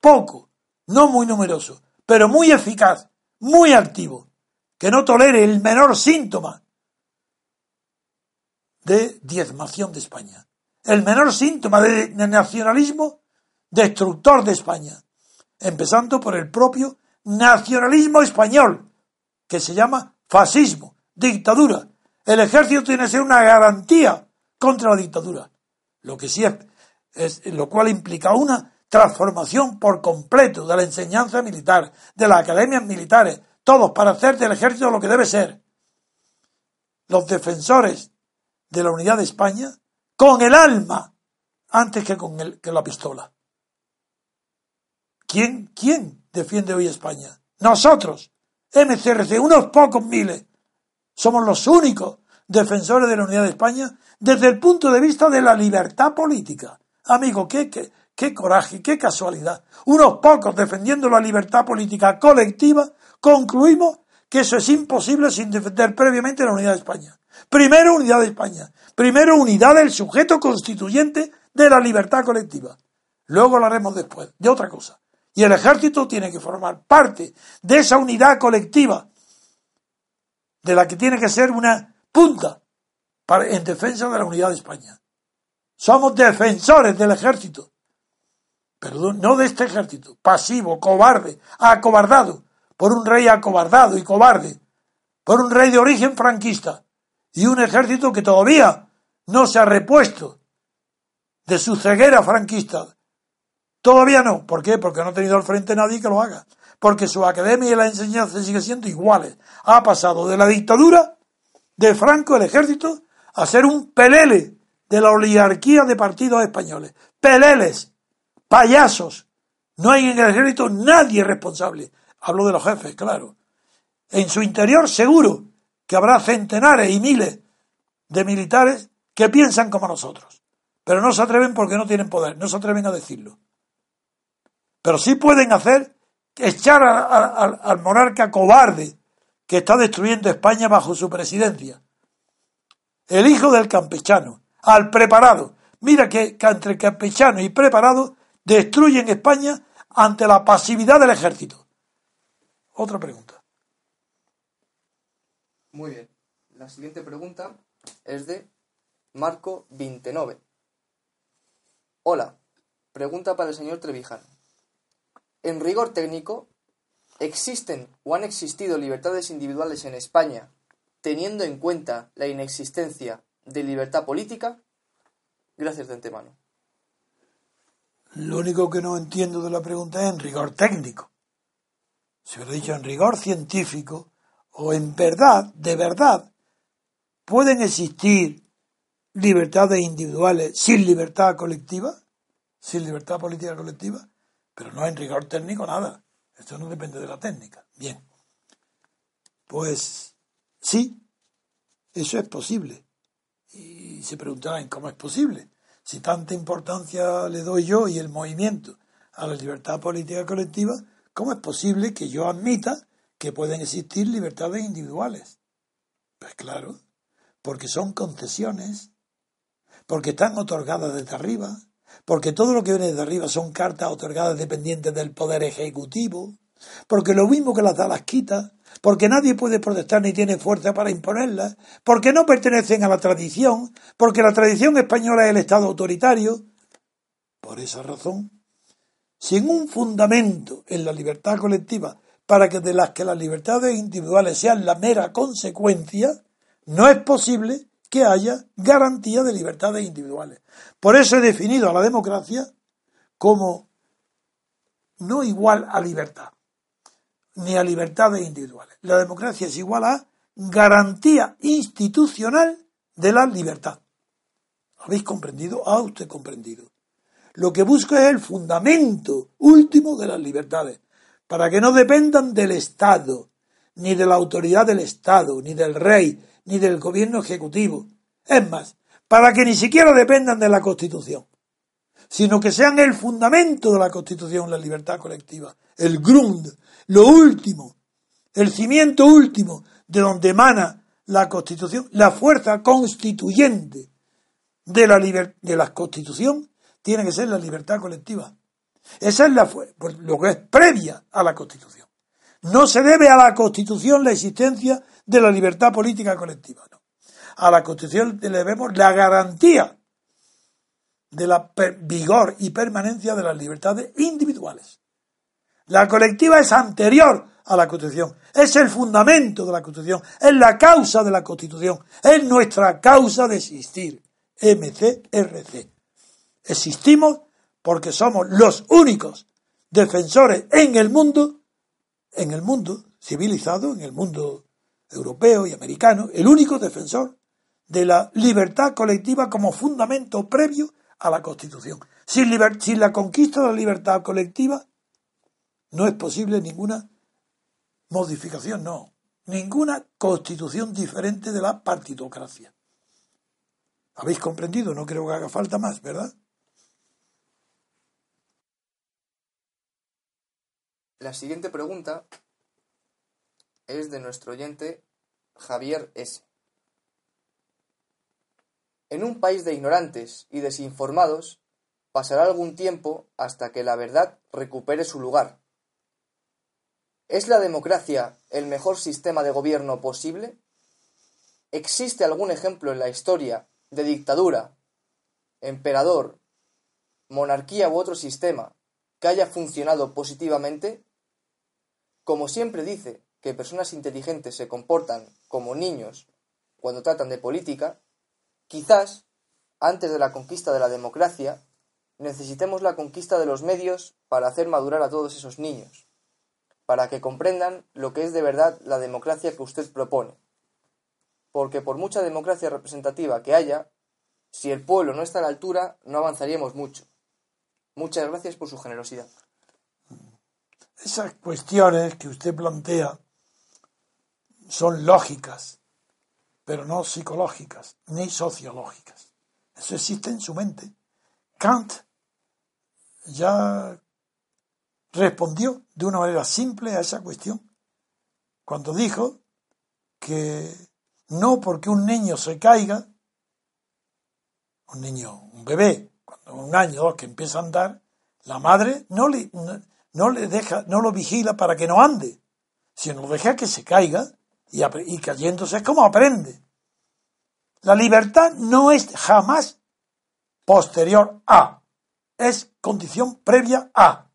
poco, no muy numeroso, pero muy eficaz, muy activo, que no tolere el menor síntoma de diezmación de España, el menor síntoma de nacionalismo destructor de España, empezando por el propio nacionalismo español, que se llama fascismo, dictadura. El ejército tiene que ser una garantía contra la dictadura, lo que sí es, lo cual implica una transformación por completo de la enseñanza militar, de las academias militares, todos para hacer del ejército lo que debe ser. Los defensores de la unidad de España con el alma antes que con el, que la pistola. ¿Quién, ¿Quién defiende hoy España? Nosotros, MCRC, unos pocos miles. Somos los únicos defensores de la unidad de España desde el punto de vista de la libertad política. Amigo, qué, qué, qué coraje, qué casualidad. Unos pocos defendiendo la libertad política colectiva, concluimos que eso es imposible sin defender previamente la unidad de España. Primero unidad de España. Primero unidad del sujeto constituyente de la libertad colectiva. Luego lo haremos después, de otra cosa. Y el ejército tiene que formar parte de esa unidad colectiva, de la que tiene que ser una punta para, en defensa de la unidad de España. Somos defensores del ejército, pero no de este ejército, pasivo, cobarde, acobardado, por un rey acobardado y cobarde, por un rey de origen franquista, y un ejército que todavía no se ha repuesto de su ceguera franquista. Todavía no. ¿Por qué? Porque no ha tenido al frente nadie que lo haga. Porque su academia y la enseñanza siguen siendo iguales. Ha pasado de la dictadura de Franco, el ejército, a ser un pelele de la oligarquía de partidos españoles. Peleles, payasos. No hay en el ejército nadie responsable. Hablo de los jefes, claro. En su interior seguro que habrá centenares y miles de militares que piensan como nosotros, pero no se atreven porque no tienen poder, no se atreven a decirlo. Pero sí pueden hacer echar al monarca cobarde que está destruyendo España bajo su presidencia. El hijo del campechano, al preparado. Mira que, que entre campechano y preparado destruyen España ante la pasividad del ejército. Otra pregunta. Muy bien. La siguiente pregunta es de Marco 29. Hola. Pregunta para el señor Trevijano. En rigor técnico, ¿existen o han existido libertades individuales en España teniendo en cuenta la inexistencia de libertad política? Gracias de antemano. Lo único que no entiendo de la pregunta es en rigor técnico. Si hubiera dicho en rigor científico, o en verdad, de verdad, pueden existir libertades individuales sin libertad colectiva, sin libertad política colectiva, pero no en rigor técnico nada. Esto no depende de la técnica. Bien. Pues sí, eso es posible. Y se preguntarán cómo es posible. Si tanta importancia le doy yo y el movimiento a la libertad política colectiva, ¿cómo es posible que yo admita que pueden existir libertades individuales. Pues claro, porque son concesiones, porque están otorgadas desde arriba, porque todo lo que viene desde arriba son cartas otorgadas dependientes del poder ejecutivo, porque lo mismo que las da las quita, porque nadie puede protestar ni tiene fuerza para imponerlas, porque no pertenecen a la tradición, porque la tradición española es el Estado autoritario. Por esa razón, sin un fundamento en la libertad colectiva para que de las que las libertades individuales sean la mera consecuencia, no es posible que haya garantía de libertades individuales. Por eso he definido a la democracia como no igual a libertad, ni a libertades individuales. La democracia es igual a garantía institucional de la libertad. ¿Habéis comprendido? ¿Ha usted comprendido? Lo que busco es el fundamento último de las libertades, para que no dependan del Estado, ni de la autoridad del Estado, ni del rey, ni del gobierno ejecutivo. Es más, para que ni siquiera dependan de la Constitución, sino que sean el fundamento de la Constitución, la libertad colectiva, el Grund, lo último, el cimiento último de donde emana la Constitución, la fuerza constituyente de la, de la Constitución tiene que ser la libertad colectiva. Esa es la lo que es previa a la Constitución. No se debe a la Constitución la existencia de la libertad política colectiva. No. A la Constitución le debemos la garantía de la vigor y permanencia de las libertades individuales. La colectiva es anterior a la Constitución, es el fundamento de la Constitución, es la causa de la Constitución, es nuestra causa de existir. MCRC. Existimos porque somos los únicos defensores en el mundo, en el mundo civilizado, en el mundo europeo y americano, el único defensor de la libertad colectiva como fundamento previo a la Constitución. Sin, sin la conquista de la libertad colectiva no es posible ninguna modificación, no, ninguna constitución diferente de la partidocracia. ¿Habéis comprendido? No creo que haga falta más, ¿verdad? La siguiente pregunta es de nuestro oyente Javier S. En un país de ignorantes y desinformados pasará algún tiempo hasta que la verdad recupere su lugar. ¿Es la democracia el mejor sistema de gobierno posible? ¿Existe algún ejemplo en la historia de dictadura, emperador, monarquía u otro sistema que haya funcionado positivamente? Como siempre dice que personas inteligentes se comportan como niños cuando tratan de política, quizás, antes de la conquista de la democracia, necesitemos la conquista de los medios para hacer madurar a todos esos niños, para que comprendan lo que es de verdad la democracia que usted propone porque por mucha democracia representativa que haya, si el pueblo no está a la altura, no avanzaríamos mucho. Muchas gracias por su generosidad. Esas cuestiones que usted plantea son lógicas, pero no psicológicas ni sociológicas. Eso existe en su mente. Kant ya respondió de una manera simple a esa cuestión cuando dijo que no porque un niño se caiga, un niño, un bebé, cuando un año o dos que empieza a andar, la madre no le, no, le deja, no lo vigila para que no ande, sino lo deja que se caiga y, cayéndose es como aprende. La libertad no es jamás posterior a, es condición previa a.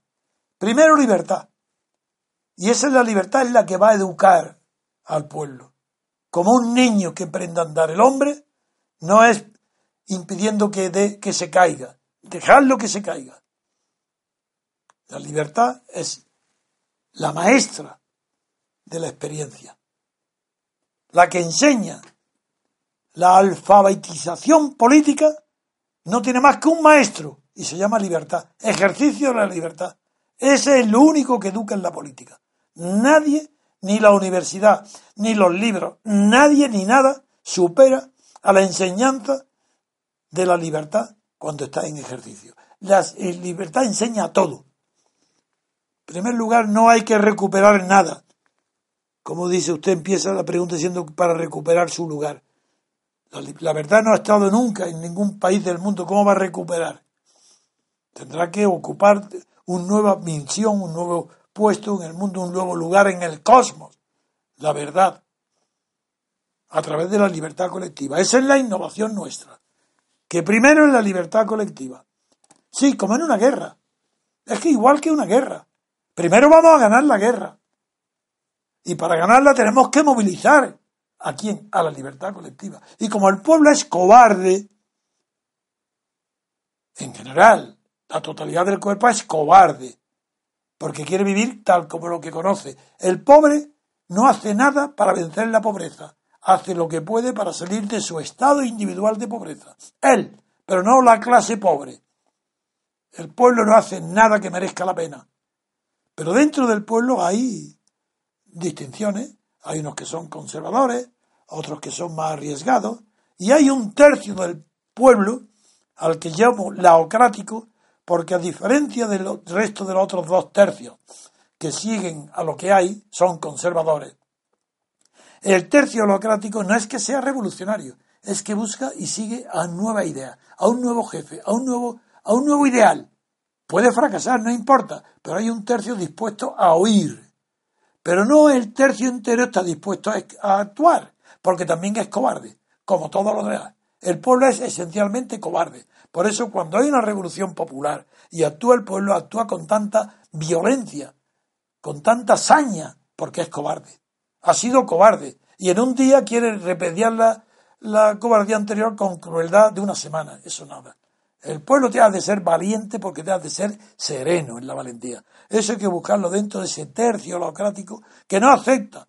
Primero libertad. Y esa es la libertad es la que va a educar al pueblo como un niño que aprenda a andar. El hombre no es impidiendo que, de, que se caiga, dejarlo que se caiga. La libertad es la maestra de la experiencia, la que enseña. La alfabetización política no tiene más que un maestro y se llama libertad, ejercicio de la libertad. Ese es lo único que educa en la política. Nadie ni la universidad, ni los libros, nadie ni nada supera a la enseñanza de la libertad cuando está en ejercicio. La libertad enseña todo. En primer lugar, no hay que recuperar nada. Como dice usted, empieza la pregunta diciendo para recuperar su lugar. La, la, verdad no ha estado nunca en ningún país del mundo. ¿Cómo va a recuperar? Tendrá que ocupar una nueva misión, un nuevo puesto en el mundo un nuevo lugar en el cosmos, la verdad, a través de la libertad colectiva. Esa es la innovación nuestra, que primero es la libertad colectiva. Sí, como en una guerra. Es que igual que una guerra. Primero vamos a ganar la guerra. Y para ganarla tenemos que movilizar a quién? A la libertad colectiva. Y como el pueblo es cobarde, en general, la totalidad del cuerpo es cobarde, porque quiere vivir tal como lo que conoce. El pobre no hace nada para vencer la pobreza, hace lo que puede para salir de su estado individual de pobreza. Él, pero no la clase pobre. El pueblo no hace nada que merezca la pena. Pero dentro del pueblo hay distinciones. Hay unos que son conservadores, otros que son más arriesgados, y hay un tercio del pueblo al que llamo laocrático, porque a diferencia del resto de los otros dos tercios que siguen a lo que hay, son conservadores. El tercio laocrático no es que sea revolucionario, es que busca y sigue a nueva idea, a un nuevo jefe, a un nuevo, a un nuevo ideal. Puede fracasar, no importa, pero hay un tercio dispuesto a oír. Pero no el tercio entero está dispuesto a, actuar, porque también es cobarde, como todos los demás. El pueblo es esencialmente cobarde. Por eso cuando hay una revolución popular y actúa el pueblo, actúa con tanta violencia, con tanta saña, porque es cobarde. Ha sido cobarde. Y en un día quiere repediar la, la cobardía anterior con crueldad de una semana. Eso nada. El pueblo te ha de ser valiente porque te ha de ser sereno en la valentía. Eso hay que buscarlo dentro de ese tercio laocrático que no acepta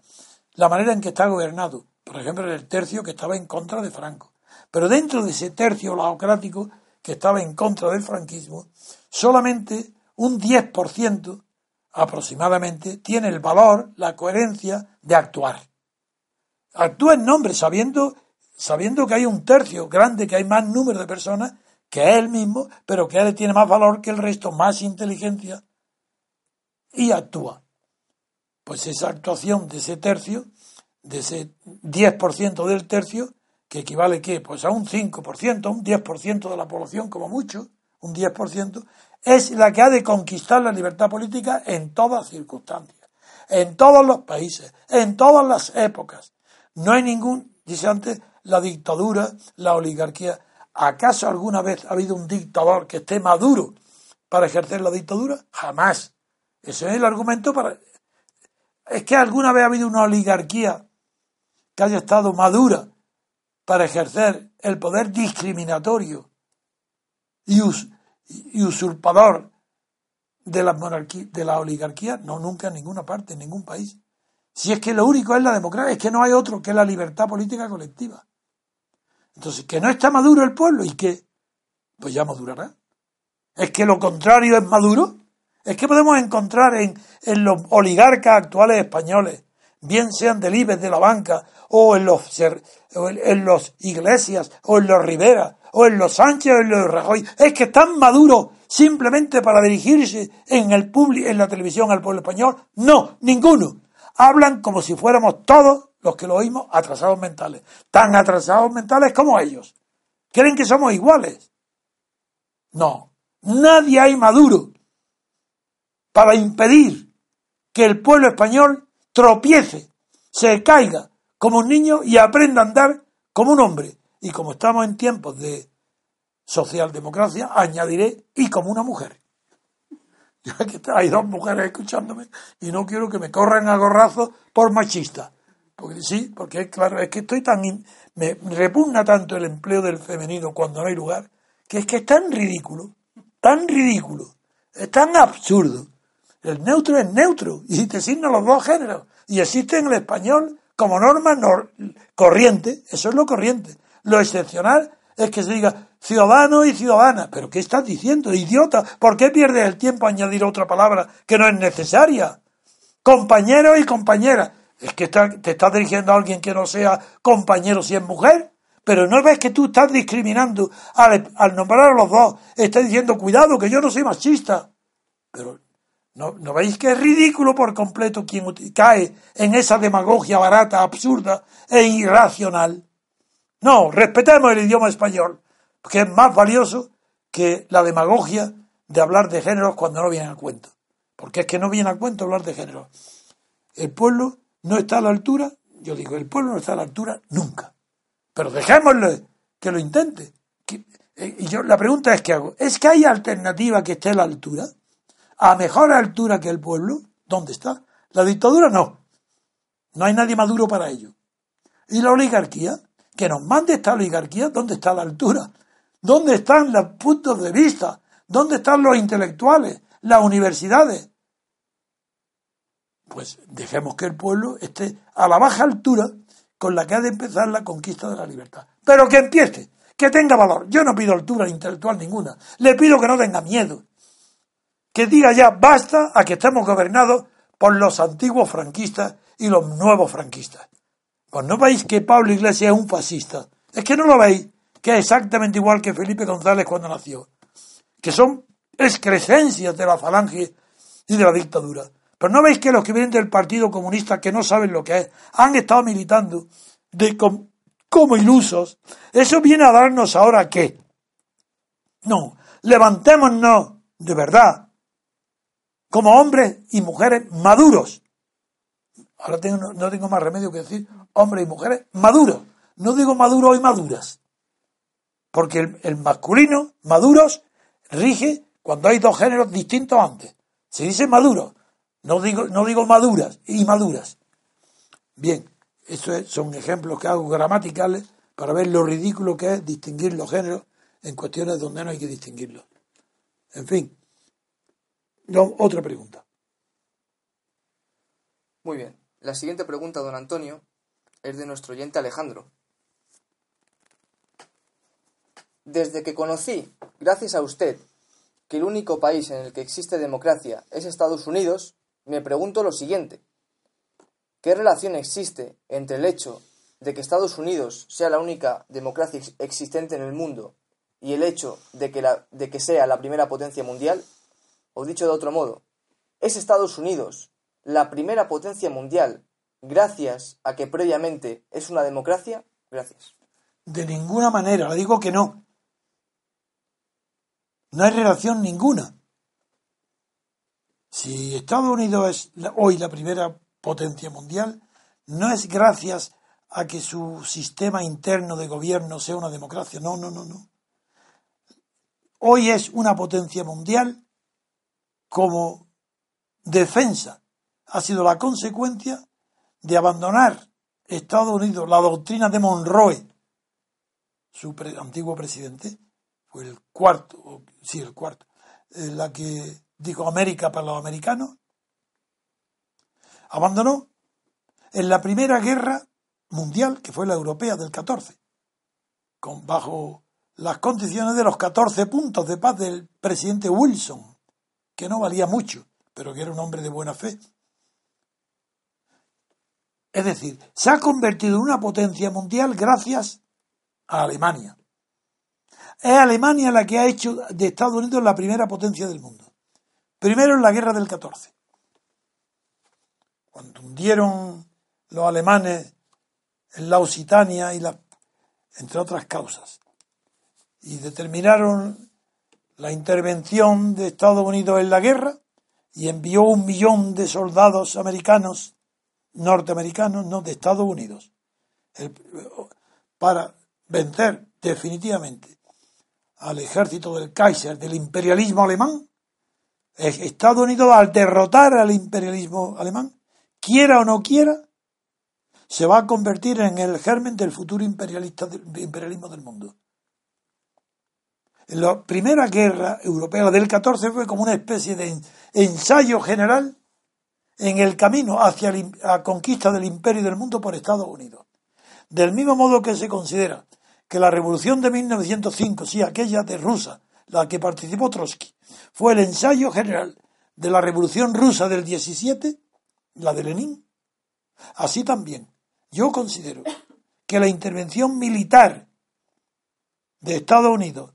la manera en que está gobernado. Por ejemplo, el tercio que estaba en contra de Franco. Pero dentro de ese tercio laocrático que estaba en contra del franquismo, solamente un 10% aproximadamente tiene el valor, la coherencia de actuar. Actúa en nombre, sabiendo, sabiendo que hay un tercio grande, que hay más número de personas que es él mismo, pero que él tiene más valor que el resto, más inteligencia, y actúa. Pues esa actuación de ese tercio, de ese 10% del tercio, que equivale ¿qué? Pues a un 5%, un 10% de la población como mucho, un 10%, es la que ha de conquistar la libertad política en todas circunstancias, en todos los países, en todas las épocas. No hay ningún, dice antes, la dictadura, la oligarquía. ¿Acaso alguna vez ha habido un dictador que esté maduro para ejercer la dictadura? Jamás. Ese es el argumento para... Es que alguna vez ha habido una oligarquía que haya estado madura para ejercer el poder discriminatorio y, usurpador de la, monarquía, de la oligarquía. No, nunca en ninguna parte, en ningún país. Si es que lo único es la democracia, es que no hay otro que la libertad política colectiva. Entonces, que no está maduro el pueblo y que, pues ya madurará. Es que lo contrario es maduro. Es que podemos encontrar en, en los oligarcas actuales españoles, bien sean del IBEX, de la banca, o en los, en los Iglesias, o en los Rivera, o en los Sánchez, o en los Rajoy, es que están maduros simplemente para dirigirse en el en la televisión al pueblo español. No, ninguno. Hablan como si fuéramos todos los que lo oímos, atrasados mentales. Tan atrasados mentales como ellos. ¿Creen que somos iguales? No. Nadie hay maduro para impedir que el pueblo español tropiece, se caiga como un niño y aprenda a andar como un hombre. Y como estamos en tiempos de socialdemocracia, añadiré y como una mujer. hay dos mujeres escuchándome y no quiero que me corran a gorrazos por machista. Porque sí, porque es claro, es que estoy tan. me repugna tanto el empleo del femenino cuando no hay lugar, que es que es tan ridículo, tan ridículo, es tan absurdo. El neutro es neutro y te asignan los dos géneros. Y existe en el español como norma corriente, eso es lo corriente. Lo excepcional es que se diga ciudadano y ciudadana. ¿Pero qué estás diciendo, idiota? ¿Por qué pierdes el tiempo a añadir otra palabra que no es necesaria? Compañero y compañera. Es que te estás dirigiendo a alguien que no sea compañero si es mujer. Pero no ves que tú estás discriminando al, nombrar a los dos. Estás diciendo, cuidado, que yo no soy machista. Pero ¿no, ¿no veis que es ridículo por completo quien cae en esa demagogia barata, absurda e irracional? No, respetemos el idioma español, que es más valioso que la demagogia de hablar de géneros cuando no viene a cuento. Porque es que no viene a cuento hablar de género. El pueblo no está a la altura, yo digo, el pueblo no está a la altura nunca. Pero dejémosle que lo intente. Eh, y yo la pregunta es ¿qué hago? ¿Es que hay alternativa que esté a la altura? ¿A mejor altura que el pueblo? ¿Dónde está? La dictadura no. No hay nadie maduro para ello. ¿Y la oligarquía? Que nos mande esta oligarquía, ¿dónde está la altura? ¿Dónde están los puntos de vista? ¿Dónde están los intelectuales? Las universidades. Pues dejemos que el pueblo esté a la baja altura con la que ha de empezar la conquista de la libertad. Pero que empiece, que tenga valor. Yo no pido altura intelectual ninguna. Le pido que no tenga miedo. Que diga ya basta a que estemos gobernados por los antiguos franquistas y los nuevos franquistas. Pues no veis que Pablo Iglesias es un fascista. Es que no lo veis, que es exactamente igual que Felipe González cuando nació. Que son excrescencias de la falange y de la dictadura. Pero no veis que los que vienen del Partido Comunista, que no saben lo que es, han estado militando como ilusos. Eso viene a darnos ahora qué. No, levantémonos de verdad, como hombres y mujeres maduros. Ahora no tengo más remedio que decir hombres y mujeres maduros. No digo maduros y maduras. Porque el, el masculino, maduros, rige cuando hay dos géneros distintos antes. Se dice maduro. No digo, no digo maduras y maduras. Bien, estos son ejemplos que hago gramaticales para ver lo ridículo que es distinguir los géneros en cuestiones donde no hay que distinguirlos. En fin. Otra pregunta. Muy bien. La siguiente pregunta, don Antonio, es de nuestro oyente Alejandro. Desde que conocí, gracias a usted, que el único país en el que existe democracia es Estados Unidos, me pregunto lo siguiente. ¿Qué relación existe entre el hecho de que Estados Unidos sea la única democracia existente en el mundo y el hecho de que, sea la primera potencia mundial? O dicho de otro modo, ¿es Estados Unidos la primera potencia mundial gracias a que previamente es una democracia? Gracias. De ninguna manera, le digo que no. No hay relación ninguna. Si Estados Unidos es hoy la primera potencia mundial, no es gracias a que su sistema interno de gobierno sea una democracia. No, no, no, no. Hoy es una potencia mundial como defensa. Ha sido la consecuencia de abandonar Estados Unidos la doctrina de Monroe, su antiguo presidente, fue el cuarto, sí, el cuarto, la que dijo América para los americanos, abandonó en la primera guerra mundial, que fue la europea del 14, con, bajo las condiciones de los 14 puntos de paz del presidente Wilson, que no valía mucho, pero que era un hombre de buena fe. Es decir, se ha convertido en una potencia mundial gracias a Alemania. Es Alemania la que ha hecho de Estados Unidos la primera potencia del mundo. Primero en la guerra del 14, cuando hundieron los alemanes en la Occitania y entre otras causas, y determinaron la intervención de Estados Unidos en la guerra y envió un millón de soldados americanos, norteamericanos, no de Estados Unidos, para vencer definitivamente al ejército del Kaiser, del imperialismo alemán, Estados Unidos al derrotar al imperialismo alemán, quiera o no quiera, se va a convertir en el germen del futuro imperialismo del mundo. La primera guerra europea del 14 fue como una especie de ensayo general en el camino hacia la conquista del imperio del mundo por Estados Unidos. Del mismo modo que se considera que la revolución de 1905, sí, aquella de Rusia, la que participó Trotsky, fue el ensayo general de la Revolución Rusa del 17, la de Lenin. Así también, yo considero que la intervención militar de Estados Unidos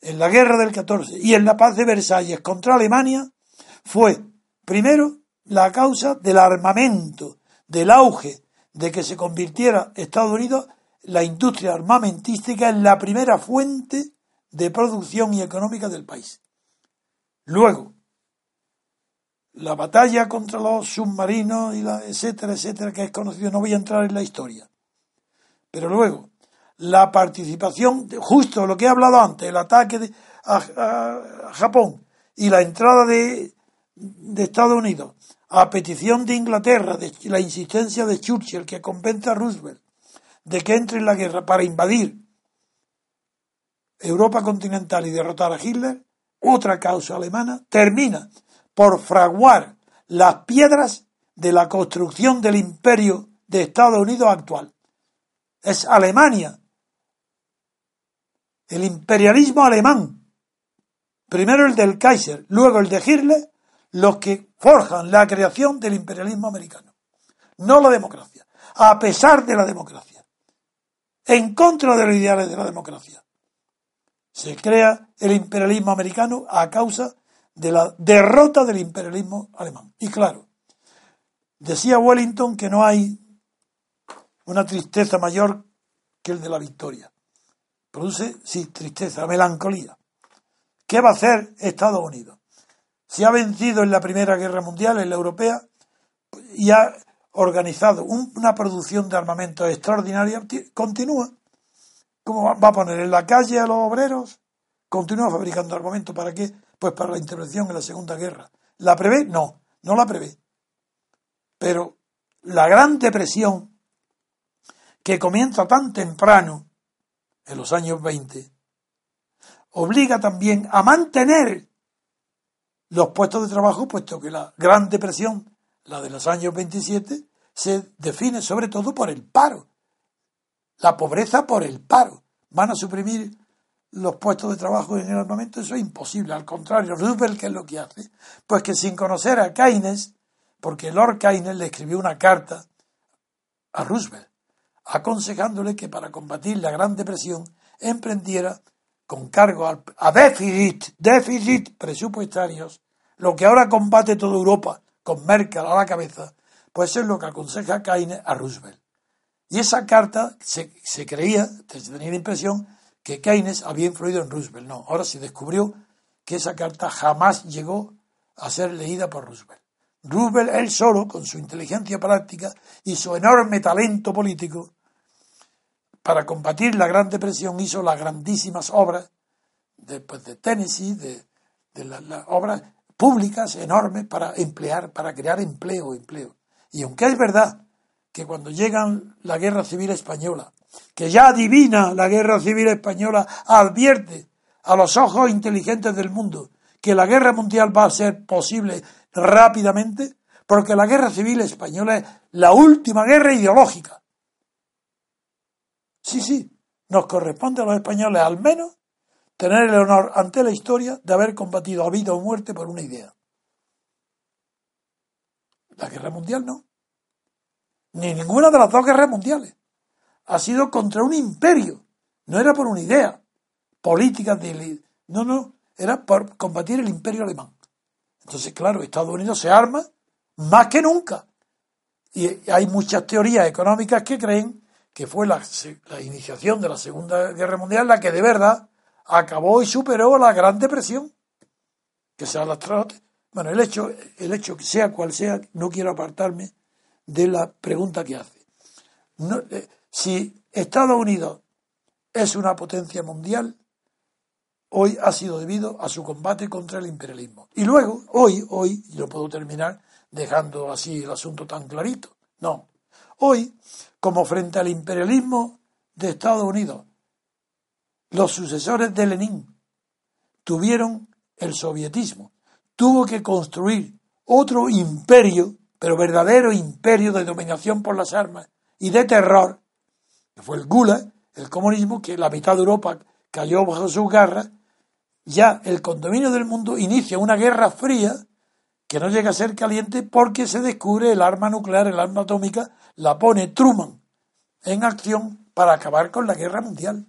en la guerra del 14 y en la paz de Versalles contra Alemania fue, primero, la causa del armamento, del auge de que se convirtiera Estados Unidos, la industria armamentística, en la primera fuente de producción y económica del país. Luego, la batalla contra los submarinos y la etcétera, etcétera, que es conocido, no voy a entrar en la historia. Pero luego, la participación, justo lo que he hablado antes, el ataque de, a, Japón y la entrada de, de Estados Unidos a petición de Inglaterra, de la insistencia de Churchill, que convence a Roosevelt de que entre en la guerra para invadir Europa continental y derrotar a Hitler, otra causa alemana, termina por fraguar las piedras de la construcción del imperio de Estados Unidos actual. Es Alemania, el imperialismo alemán, primero el del Kaiser, luego el de Hitler, los que forjan la creación del imperialismo americano, no la democracia, a pesar de la democracia, en contra de los ideales de la democracia. Se crea el imperialismo americano a causa de la derrota del imperialismo alemán. Y claro, decía Wellington que no hay una tristeza mayor que el de la victoria. Produce, sí, tristeza, melancolía. ¿Qué va a hacer Estados Unidos? Si ha vencido en la Primera Guerra Mundial, en la europea, y ha organizado una producción de armamento extraordinaria, continúa. ¿Cómo va a poner en la calle a los obreros? Continúa fabricando armamento. ¿Para qué? Pues para la intervención en la Segunda Guerra. ¿La prevé? No, no la prevé. Pero la gran depresión que comienza tan temprano, en los años 20, obliga también a mantener los puestos de trabajo, puesto que la Gran Depresión, la de los años 27, se define sobre todo por el paro. La pobreza por el paro. Van a suprimir los puestos de trabajo en el armamento, eso es imposible. Al contrario, Roosevelt, ¿qué es lo que hace? Pues que sin conocer a Keynes, porque Lord Keynes le escribió una carta a Roosevelt, aconsejándole que para combatir la Gran Depresión emprendiera con cargo a déficit, déficit presupuestarios, lo que ahora combate toda Europa con Merkel a la cabeza, pues eso es lo que aconseja Keynes a Roosevelt. Y esa carta se, creía, se tenía la impresión, que Keynes había influido en Roosevelt. No, ahora se descubrió que esa carta jamás llegó a ser leída por Roosevelt. Roosevelt, él solo, con su inteligencia práctica y su enorme talento político, para combatir la Gran Depresión hizo las grandísimas obras de, de Tennessee, de, las obras públicas enormes para emplear, para crear empleo, empleo. Y aunque es verdad que cuando llegan la Guerra Civil Española, que ya adivina la Guerra Civil Española, advierte a los ojos inteligentes del mundo que la guerra mundial va a ser posible rápidamente, porque la Guerra Civil Española es la última guerra ideológica. Sí, sí, nos corresponde a los españoles al menos tener el honor ante la historia de haber combatido a vida o muerte por una idea. La guerra mundial no. Ni ninguna de las dos guerras mundiales ha sido contra un imperio, no era por una idea política de... No, no, era por combatir el imperio alemán. Entonces, claro, Estados Unidos se arma más que nunca. Y hay muchas teorías económicas que creen que fue la, iniciación de la Segunda Guerra Mundial la que de verdad acabó y superó la Gran Depresión. Que sea la Bueno, el hecho, el hecho que sea cual sea, no quiero apartarme de la pregunta que hace. Eh, si Estados Unidos es una potencia mundial, hoy ha sido debido a su combate contra el imperialismo. Y luego, hoy, hoy, y lo puedo terminar dejando así el asunto tan clarito, no. Hoy, como frente al imperialismo de Estados Unidos, los sucesores de Lenin tuvieron el sovietismo, tuvo que construir otro imperio, pero verdadero imperio de dominación por las armas y de terror, que fue el Gula, el comunismo, que la mitad de Europa cayó bajo sus garras, ya el condominio del mundo inicia una guerra fría que no llega a ser caliente porque se descubre el arma nuclear, el arma atómica, la pone Truman en acción para acabar con la guerra mundial.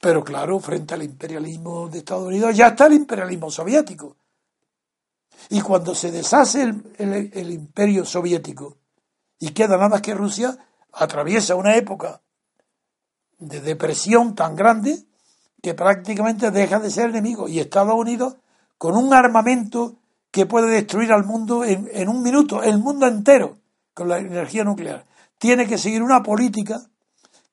Pero claro, frente al imperialismo de Estados Unidos ya está el imperialismo soviético. Y cuando se deshace el, el imperio soviético y queda nada más que Rusia, atraviesa una época de depresión tan grande que prácticamente deja de ser enemigo. Y Estados Unidos, con un armamento que puede destruir al mundo en, en un minuto, el mundo entero, con la energía nuclear, tiene que seguir una política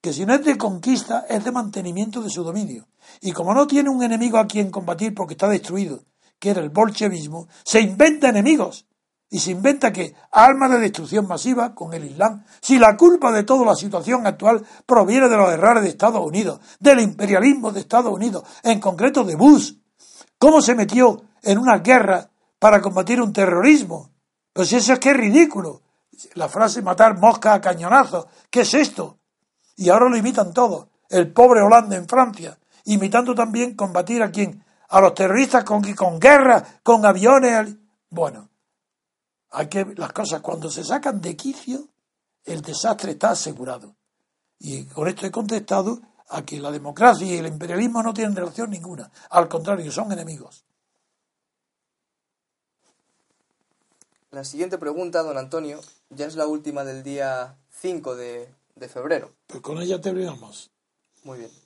que si no es de conquista, es de mantenimiento de su dominio. Y como no tiene un enemigo a quien combatir porque está destruido, que era el bolchevismo, se inventa enemigos. Y se inventa que armas de destrucción masiva con el Islam. Si la culpa de toda la situación actual proviene de los errores de Estados Unidos, del imperialismo de Estados Unidos, en concreto de Bush, ¿cómo se metió en una guerra para combatir un terrorismo? Pues eso es que es ridículo. La frase matar mosca a cañonazos. ¿Qué es esto? Y ahora lo imitan todos. El pobre Holanda en Francia, imitando también combatir a quién? A los terroristas con, con guerra, con aviones. Bueno, hay que, las cosas cuando se sacan de quicio, el desastre está asegurado. Y con esto he contestado a que la democracia y el imperialismo no tienen relación ninguna. Al contrario, son enemigos. La siguiente pregunta, don Antonio, ya es la última del día 5 de, de febrero. Pues con ella terminamos. Muy bien.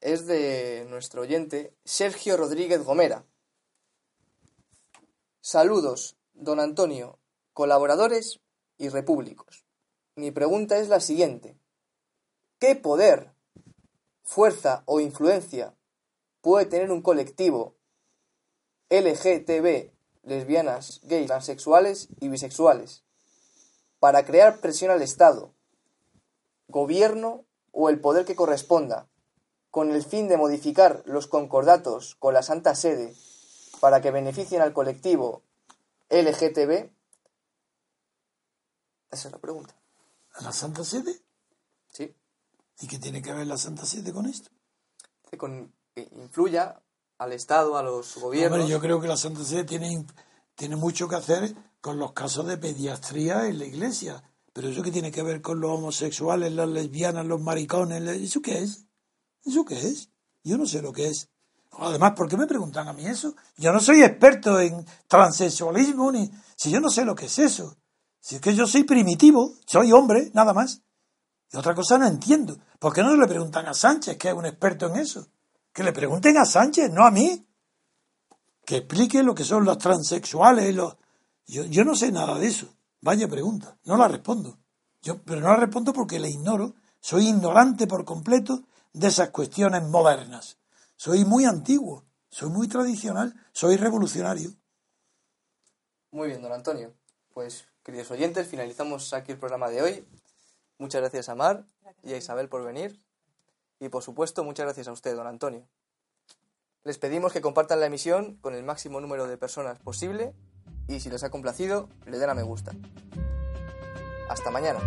Es de nuestro oyente Sergio Rodríguez Gomera. Saludos, don Antonio, colaboradores y repúblicos. Mi pregunta es la siguiente. ¿Qué poder, fuerza o influencia puede tener un colectivo LGTB, lesbianas, gays, transexuales y bisexuales para crear presión al Estado, gobierno o el poder que corresponda, con el fin de modificar los concordatos con la Santa Sede para que beneficien al colectivo LGTB? Esa es la pregunta. ¿A la Santa Sede? Sí. ¿Y qué tiene que ver la Santa Sede con esto? Que, con, que influya al Estado, a los gobiernos. Hombre, yo creo que la Santa Sede tiene, tiene mucho que hacer con los casos de pediatría en la Iglesia. Pero eso qué tiene que ver con los homosexuales, las lesbianas, los maricones, ¿eso qué es? ¿Eso qué es? Yo no sé lo que es. Además, ¿por qué me preguntan a mí eso? Yo no soy experto en transexualismo, ni si yo no sé lo que es eso. Si es que yo soy primitivo, soy hombre, nada más. Y otra cosa no entiendo. ¿Por qué no le preguntan a Sánchez, que es un experto en eso? Que le pregunten a Sánchez, no a mí. Que explique lo que son los transexuales. Los... Yo, yo no sé nada de eso. Vaya pregunta. No la respondo. Yo, pero no la respondo porque la ignoro. Soy ignorante por completo de esas cuestiones modernas. Soy muy antiguo, soy muy tradicional, soy revolucionario. Muy bien, don Antonio. Pues, queridos oyentes, finalizamos aquí el programa de hoy. Muchas gracias a Mar y a Isabel por venir. Y, por supuesto, muchas gracias a usted, don Antonio. Les pedimos que compartan la emisión con el máximo número de personas posible y, si les ha complacido, le den a me gusta. Hasta mañana.